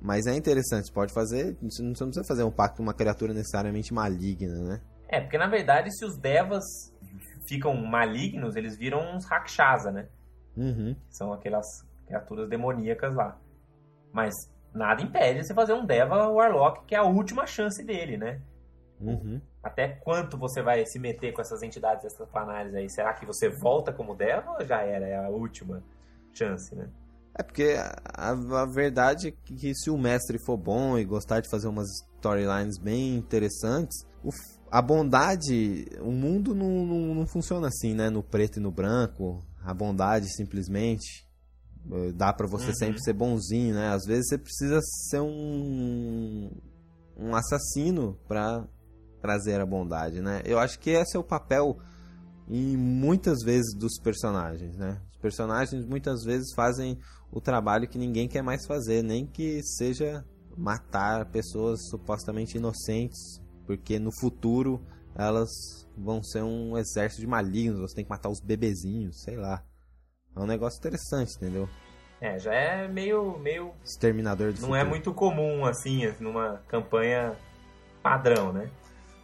Mas é interessante, você pode fazer. Você não precisa fazer um pacto com uma criatura necessariamente maligna, né? É, porque na verdade, se os devas ficam malignos, eles viram uns Rakshasa, né? Uhum. São aquelas criaturas demoníacas lá. Mas nada impede você fazer um Deva Warlock, que é a última chance dele, né? Uhum. Até quanto você vai se meter com essas entidades extraplanares aí? Será que você volta como Deva ou já era? É a última chance, né? É porque a, a verdade é que se o mestre for bom e gostar de fazer umas storylines bem interessantes, o a bondade, o mundo não, não, não funciona assim, né? No preto e no branco. A bondade simplesmente dá pra você Uhum. sempre ser bonzinho, né? Às vezes você precisa ser um um assassino pra trazer a bondade, né? Eu acho que esse é o papel em muitas vezes dos personagens, né? Os personagens muitas vezes fazem o trabalho que ninguém quer mais fazer, nem que seja matar pessoas supostamente inocentes, porque no futuro elas vão ser um exército de malignos, você tem que matar os bebezinhos, sei lá. É um negócio interessante, entendeu? É, já é meio, meio Exterminador do não futuro. é muito comum, assim, numa campanha padrão, né?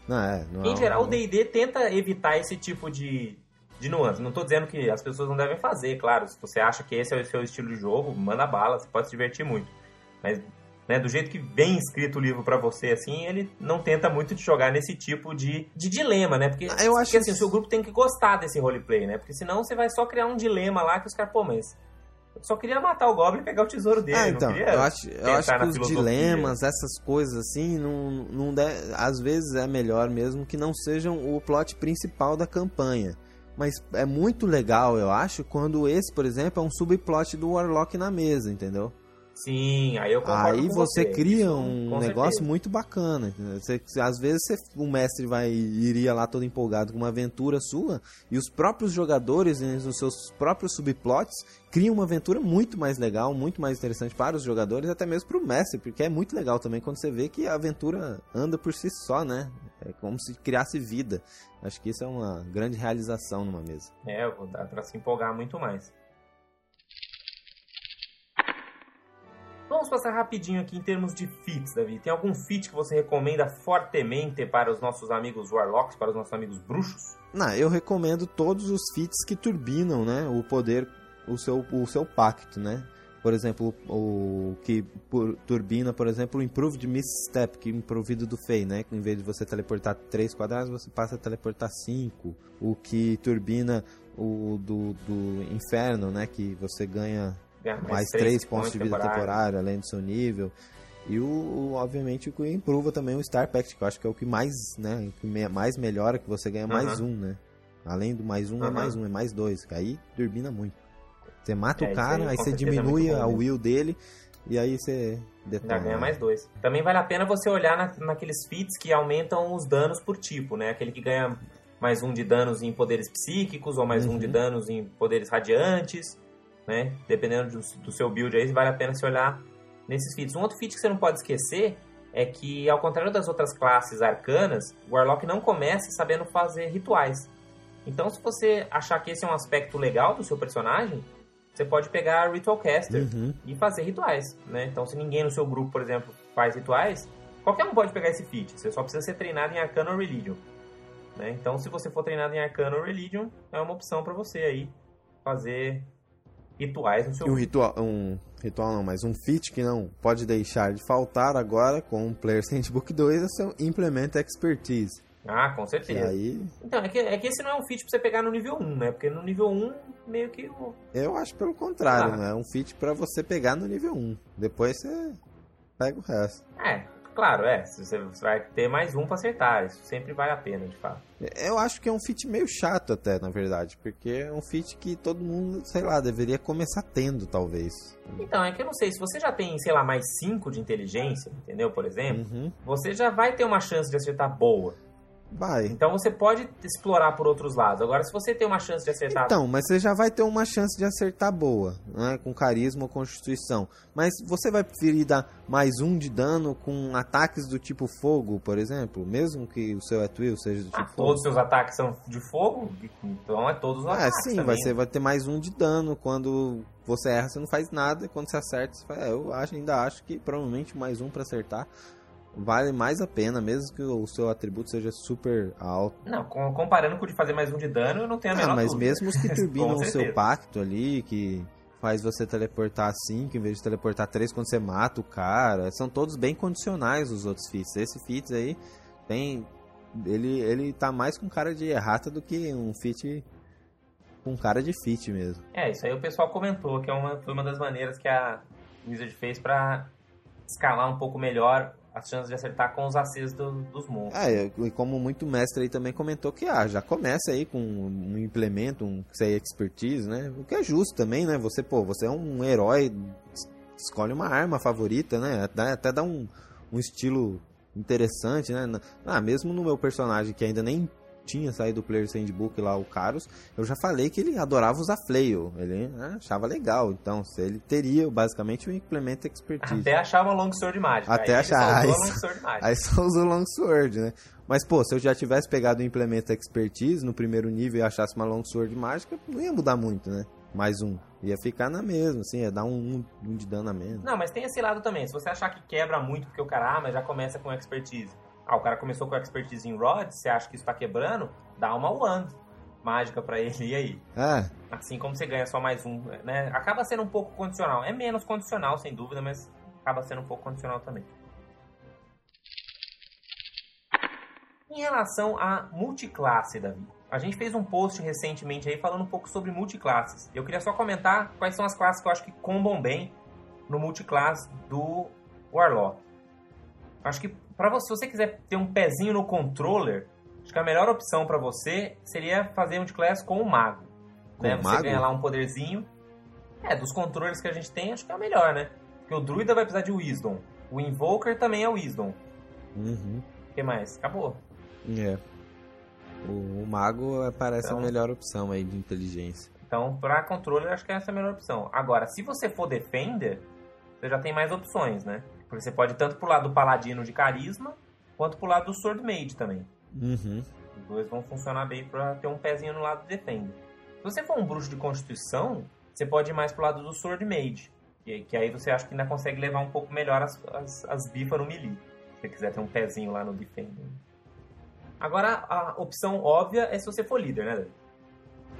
Não, é, não é Em um- geral, o D&D tenta evitar esse tipo de, de nuance. Não tô dizendo que as pessoas não devem fazer, claro. Se você acha que esse é o seu estilo de jogo, manda bala, você pode se divertir muito. Mas, né, do jeito que vem escrito o livro pra você, assim, ele não tenta muito te jogar nesse tipo de, de dilema, né? Porque, eu acho porque assim, que- o seu grupo tem que gostar desse roleplay, né? Porque senão você vai só criar um dilema lá que os caras, pô, mas... Eu só queria matar o Goblin e pegar o tesouro dele. Ah, então, eu acho, eu acho que os filosofia. dilemas, essas coisas assim, não, não de- às vezes é melhor mesmo que não sejam o plot principal da campanha. Mas é muito legal, eu acho, quando esse, por exemplo, é um subplot do Warlock na mesa, entendeu? Sim, aí eu concordo Aí você você. cria um com negócio certeza. muito bacana. Você- às vezes você- o mestre vai iria lá todo empolgado com uma aventura sua e os próprios jogadores, né, os seus próprios subplots, criam uma aventura muito mais legal, muito mais interessante para os jogadores, até mesmo para o mestre, porque é muito legal também quando você vê que a aventura anda por si só, né? É como se criasse vida. Acho que isso é uma grande realização numa mesa. É, dá pra se empolgar muito mais. Vamos passar rapidinho aqui em termos de feats, Davi. Tem algum feat que você recomenda fortemente para os nossos amigos Warlocks, para os nossos amigos bruxos? Não, eu recomendo todos os feats que turbinam, né, o poder, o seu, o seu pacto, né? Por exemplo, o que por- turbina, por exemplo, o Improved Misstep, que é improvido do Fey, né? Em vez de você teleportar 3 quadrados, você passa a teleportar 5. O que turbina o do, do Inferno, né? Que você ganha Ganhar mais 3 pontos de vida temporária, além do seu nível. E o, o- obviamente o que improva também o Star Pact, que eu acho que é o que mais, né, que me- mais melhora, que você ganha mais um, né? Além do mais um é mais um, é mais dois. que Aí turbina muito. Você mata É, o cara, aí, aí, você é diminui bom a mesmo. will dele e aí você detona. Já ganha mais dois. Também vale a pena você olhar na- naqueles feats que aumentam os danos por tipo, né? Aquele que ganha mais um de danos em poderes psíquicos ou mais um de Uhum. danos em poderes radiantes, né? Dependendo do, do seu build aí, vale a pena você olhar nesses feats. Um outro feat que você não pode esquecer é que, ao contrário das outras classes arcanas, o Warlock não começa sabendo fazer rituais. Então, se você achar que esse é um aspecto legal do seu personagem, você pode pegar Ritual Caster Uhum. e fazer rituais, né? Então, se ninguém no seu grupo, por exemplo, faz rituais, qualquer um pode pegar esse feat. Você só precisa ser treinado em Arcana ou Religion, né? Então, se você for treinado em Arcana ou Religion, é uma opção pra você aí fazer rituais no seu E um ritual, um ritual não, mas um feat que não pode deixar de faltar agora com o Player Handbook 2 é seu Implement Expertise. Ah, com certeza. aí Então, é que, é que esse não é um feat pra você pegar no nível 1, né? Porque no nível 1, meio que o... eu acho pelo contrário, Ah. né? É um feat pra você pegar no nível 1. Depois você pega o resto. É, claro, é. Você vai ter mais um pra acertar. Isso sempre vale a pena, de fato. Eu acho que é um feat meio chato até, na verdade, porque é um feat que todo mundo, sei lá, deveria começar tendo, talvez. Então, é que eu não sei, se você já tem, sei lá, mais 5 de inteligência, entendeu? Por exemplo, Uhum. você já vai ter uma chance de acertar boa. Vai. Então você pode explorar por outros lados. Agora, se você tem uma chance de acertar. Então, mas você já vai ter uma chance de acertar boa, né? Com carisma ou constituição. Mas você vai preferir dar mais um de dano com ataques do tipo fogo, por exemplo? Mesmo que o seu Atwill seja do tipo Ah, fogo? todos os seus ataques são de fogo, então é todos os É, ataques. sim, também, vai, vai ter mais um de dano. Quando você erra, você não faz nada. E quando você acerta, você faz. É, eu acho, ainda acho que provavelmente mais um pra acertar vale mais a pena, mesmo que o seu atributo seja super alto. Não, com- comparando com o de fazer mais um de dano, eu não tenho a Ah, menor mas dúvida. mesmo os que turbinam o seu pacto ali, que faz você teleportar 5 em vez de teleportar 3 quando você mata o cara, são todos bem condicionais os outros feats. Esse feat aí tem. Ele, ele tá mais com cara de errata do que um feat com cara de feat mesmo. É, isso aí o pessoal comentou, que é uma, foi uma das maneiras que a Wizard fez pra escalar um pouco melhor as chances de acertar com os ACs do- dos monstros. É, e como muito mestre aí também comentou que ah, já começa aí com um implemento, um sei, expertise, né? O que é justo também, né? Você, pô, você é um herói, es- escolhe uma arma favorita, né? Dá- Até dá um, um estilo interessante, né? Ah, mesmo no meu personagem que ainda nem tinha saído do Player's Handbook lá, o Carlos, eu já falei que ele adorava usar flail, ele né, achava legal, então se ele teria basicamente um implemento expertise. Até achar uma Longsword. Até aí ele achar, soltou aí. Aí só usa o Longsword, né? Mas, pô, se eu já tivesse pegado o implemento Expertise no primeiro nível e achasse uma Longsword mágica, não ia mudar muito, né? Mais um. Ia ficar na mesma, assim, ia dar um, um, um de dano a menos. Não, mas tem esse lado também. Se você achar que quebra muito porque o cara, ah, mas já começa com expertise. Ah, o cara começou com expertise em Rod, você acha que isso tá quebrando? Dá uma wand mágica pra ele, e aí? É, Assim como você ganha só mais um, né? Acaba sendo um pouco condicional. É menos condicional, sem dúvida, mas acaba sendo um pouco condicional também. Em relação a multiclasse, Davi, a gente fez um post recentemente aí falando um pouco sobre multiclasses. Eu queria só comentar quais são as classes que eu acho que combam bem no multiclasse do Warlock. Acho que para você, se você quiser ter um pezinho no controller, acho que a melhor opção para você seria fazer multiclass com o mago. Com né? o Você mago? ganha lá um poderzinho. É, dos controles que a gente tem, acho que é o melhor, né? Porque o druida vai precisar de Wisdom. O Invoker também é Wisdom. uhum, O que mais? Acabou. é. O, o mago parece Então- a melhor opção aí de inteligência. Então, para controller, acho que essa é a melhor opção. Agora, se você for Defender, você já tem mais opções, né? Porque você pode ir tanto pro lado do Paladino de Carisma, quanto pro lado do Sword Mage também. Uhum. Os dois vão funcionar bem pra ter um pezinho no lado do Defender. Se você for um bruxo de Constituição, você pode ir mais pro lado do Sword Mage. Que, que aí você acha que ainda consegue levar um pouco melhor as, as, as bifas no melee. Se você quiser ter um pezinho lá no Defender. Agora, a opção óbvia é se você for líder, né, Davi?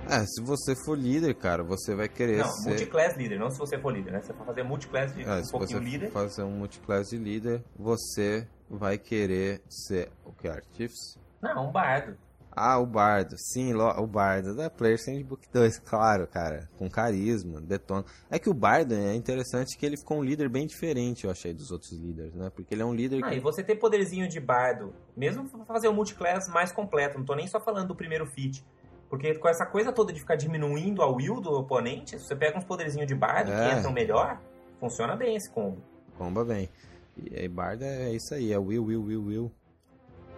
É, se você for líder, cara, você vai querer Não, ser... multiclass líder, não se você for líder, né? Se você for fazer multiclass de É, um se pouquinho você líder. fazer um multiclass de líder, você vai querer ser o que? Artífice? Não, um bardo. Ah, o Bardo. Sim, o Bardo da Player Sandbook 2, claro, cara. Com carisma, detona. É que o Bardo é interessante que ele ficou um líder bem diferente, eu achei, dos outros líderes, né? Porque ele é um líder Ah, e que... você ter poderzinho de bardo, mesmo pra fazer o multiclass mais completo, não tô nem só falando do primeiro feat. Porque com essa coisa toda de ficar diminuindo a will do oponente, se você pega uns poderzinhos de bardo É. que entram melhor, funciona bem esse combo. Comba bem. E aí, Bardo é isso aí, é Will, Will, Will, Will.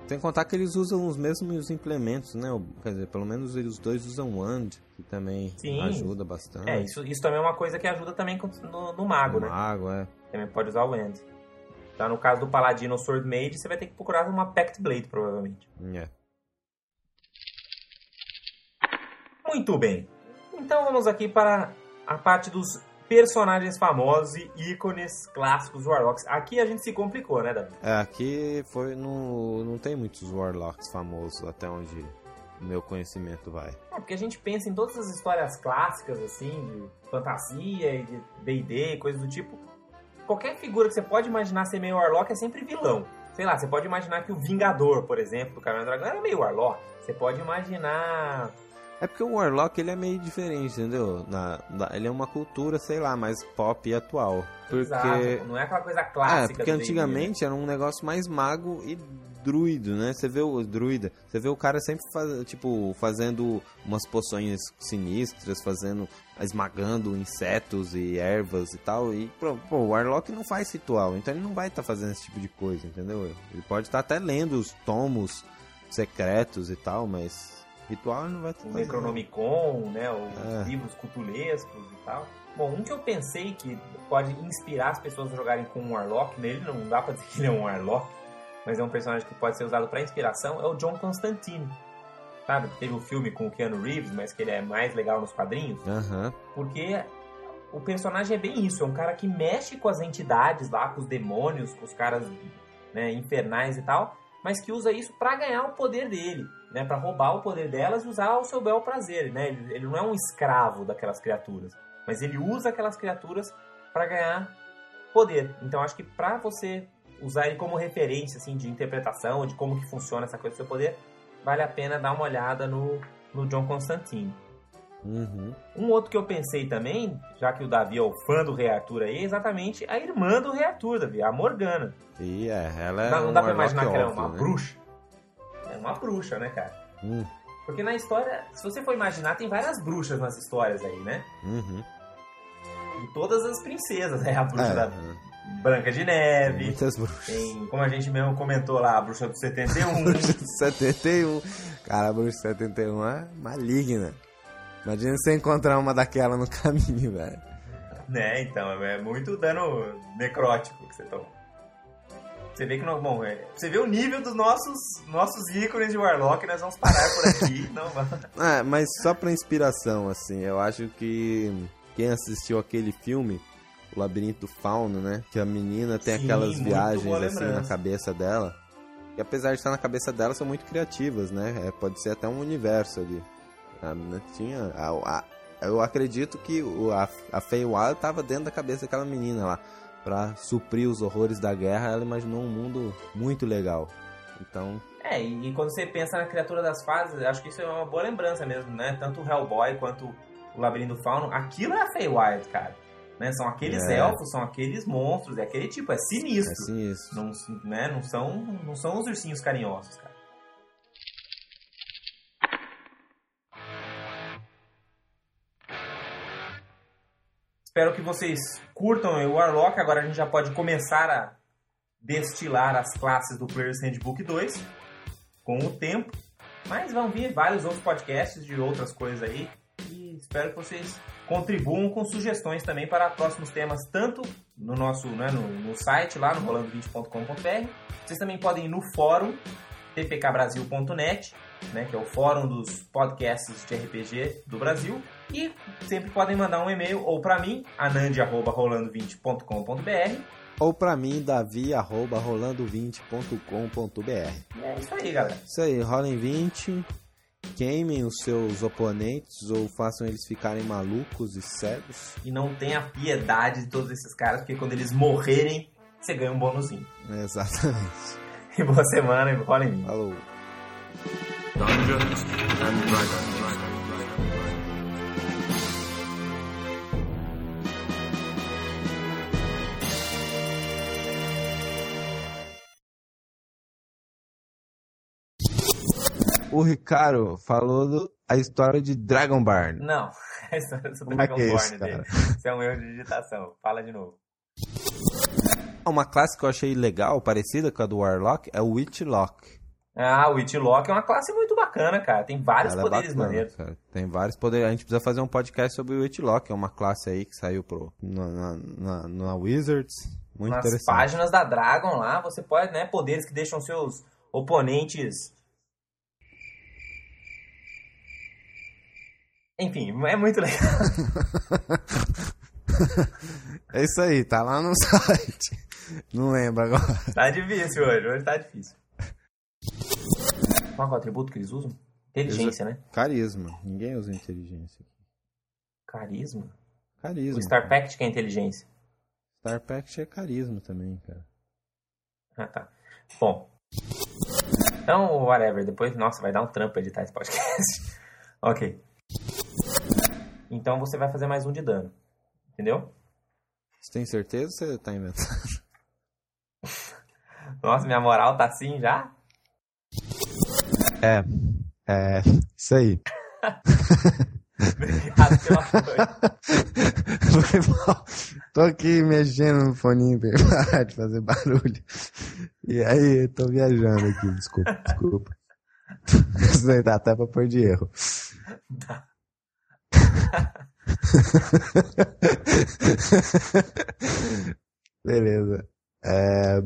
Sem contar que eles usam os mesmos implementos, né? Quer dizer, pelo menos eles dois usam Wand, que também Sim. ajuda bastante. É, isso, isso também é uma coisa que ajuda também no, no mago, o né? Mago, é. Também pode usar o End. Tá, no caso do Paladino ou Sword Mage, você vai ter que procurar uma Pact Blade, provavelmente. É. Muito bem. Então vamos aqui para a parte dos personagens famosos e ícones clássicos do Warlocks. Aqui a gente se complicou, né, Davi? É, aqui foi no, não tem muitos Warlocks famosos até onde o meu conhecimento vai. É, porque a gente pensa em todas as histórias clássicas, assim, de fantasia e de D&D, coisas do tipo. Qualquer figura que você pode imaginar ser meio Warlock é sempre vilão. Sei lá, você pode imaginar que o Vingador, por exemplo, do Caverna do Dragão era meio Warlock. Você pode imaginar... É porque o Warlock ele é meio diferente, entendeu? Na, na- ele é uma cultura, sei lá, mais pop e atual. Porque Exato, não é aquela coisa É, clássica porque do D&D, né? antigamente era um negócio mais mago e druido, né? Você vê o druida, você vê o cara sempre faz, tipo fazendo umas poções sinistras, fazendo esmagando insetos e ervas e tal. E pô, o Warlock não faz ritual, então ele não vai estar fazendo esse tipo de coisa, entendeu? Ele pode estar até lendo os tomos secretos e tal, mas ritual não vai ter. o Necronomicon, né? Os É. livros cutulescos e tal. Bom, um que eu pensei que pode inspirar as pessoas a jogarem com um Warlock, nele não dá pra dizer que ele é um Warlock, mas é um personagem que pode ser usado pra inspiração, é o John Constantine. Sabe? Teve o filme com o Keanu Reeves, mas que ele é mais legal nos quadrinhos. Aham. Porque o personagem é bem isso, é um cara que mexe com as entidades lá, com os demônios, com os caras né, infernais e tal, mas que usa isso pra ganhar o poder dele, né, para roubar o poder delas e usar ao seu bel prazer, né? Ele, ele não é um escravo daquelas criaturas, mas ele usa aquelas criaturas pra ganhar poder. Então acho que pra você usar ele como referência assim de interpretação, de como que funciona essa coisa do seu poder, vale a pena dar uma olhada no, no John Constantine. Uhum. Um outro que eu pensei também, já que o Davi é o fã do Rei Arthur aí, é exatamente a irmã do Rei Arthur, Davi, a Morgana. E é, ela é. não, não dá pra imaginar que ela é uma né? bruxa. É uma bruxa, né, cara? Hum, Porque na história, se você for imaginar, tem várias bruxas nas histórias aí, né? uhum. E todas as princesas, né? A bruxa É, da é. Branca de Neve, muitas bruxas. tem, como a gente mesmo comentou lá, a bruxa do 71. Bruxa de 71. Cara, a bruxa de 71 é maligna. Imagina você encontrar uma daquela no caminho, velho. né, então, é muito dano necrótico que você toma. Você vê que não, bom, é, você vê o nível dos nossos nossos ícones de Warlock, nós vamos parar por aqui, não vamos. É, mas só pra inspiração, assim, eu acho que quem assistiu aquele filme, O Labirinto Fauno, né? Que a menina tem Sim, aquelas viagens assim na cabeça dela. E apesar de estar na cabeça dela, são muito criativas, né? É, pode ser até um universo ali. A menina tinha. a- a- eu acredito que o, a, a Feywild tava dentro da cabeça daquela menina lá. Pra suprir os horrores da guerra, ela imaginou um mundo muito legal. Então, É, e, e quando você pensa na criatura das fases, acho que isso é uma boa lembrança mesmo, né? Tanto o Hellboy quanto o Labirinto do Fauno, aquilo é a Feywild, cara. Né? São aqueles É. elfos, são aqueles monstros, é aquele tipo, é sinistro. é sinistro. Não, né? não, são, não são os ursinhos carinhosos, cara. Espero que vocês curtam o Warlock. Agora a gente já pode começar a destilar as classes do Player's Handbook 2 com o tempo. Mas vão vir vários outros podcasts de outras coisas aí. E espero que vocês contribuam com sugestões também para próximos temas, tanto no nosso né, no, no site lá no rolando20.com.br. Vocês também podem ir no fórum tpkbrasil.net, né, que é o fórum dos podcasts de RPG do Brasil. E sempre podem mandar um e-mail ou para mim, anand.rolando20.com.br. Ou pra mim, davi, arroba, rolando20.com.br. E é isso aí, galera. Isso aí, rolem 20, queimem os seus oponentes ou façam eles ficarem malucos e cegos. E não tenha piedade de todos esses caras, porque quando eles morrerem, você ganha um bônusinho. Exatamente. E boa semana e rola em mim. Falou. Dungeons and Dragons. O Ricardo falou do, a história de Dragonbarn. Não, a história do Como é é Dragonborn isso, dele. cara? Isso é um erro de digitação. Fala de novo. Uma classe que eu achei legal, parecida com a do Warlock, é o Witchlock. Ah, o Witchlock é uma classe muito bacana, cara. Tem vários Ela é poderes bacana, maneiros. cara. Tem vários poderes. A gente precisa fazer um podcast sobre o Witchlock, é uma classe aí que saiu pro, na, na, na- na Wizards. Muito Nas interessante. páginas da Dragon lá, você pode, né, poderes que deixam seus oponentes. Enfim, é muito legal. É isso aí, tá lá no site. Não lembro agora. Tá difícil hoje, hoje tá difícil. Qual é o atributo que eles usam? Inteligência, né? Carisma. Ninguém usa inteligência. Carisma. Carisma. O Star Pact que é inteligência. Star Pact é carisma também, cara. Ah, tá. Bom. Então, whatever. Depois, nossa, vai dar um trampo editar esse podcast. ok. Então você vai fazer mais um de dano. Entendeu? Você tem certeza ou você tá inventando? Nossa, minha moral tá assim já? É, é, isso aí. Obrigado pela coisa. Foi mal. Tô aqui mexendo no foninho pra parar de fazer barulho. E aí, tô viajando aqui, desculpa, desculpa. Isso aí dá até pra pôr de erro. Beleza. É,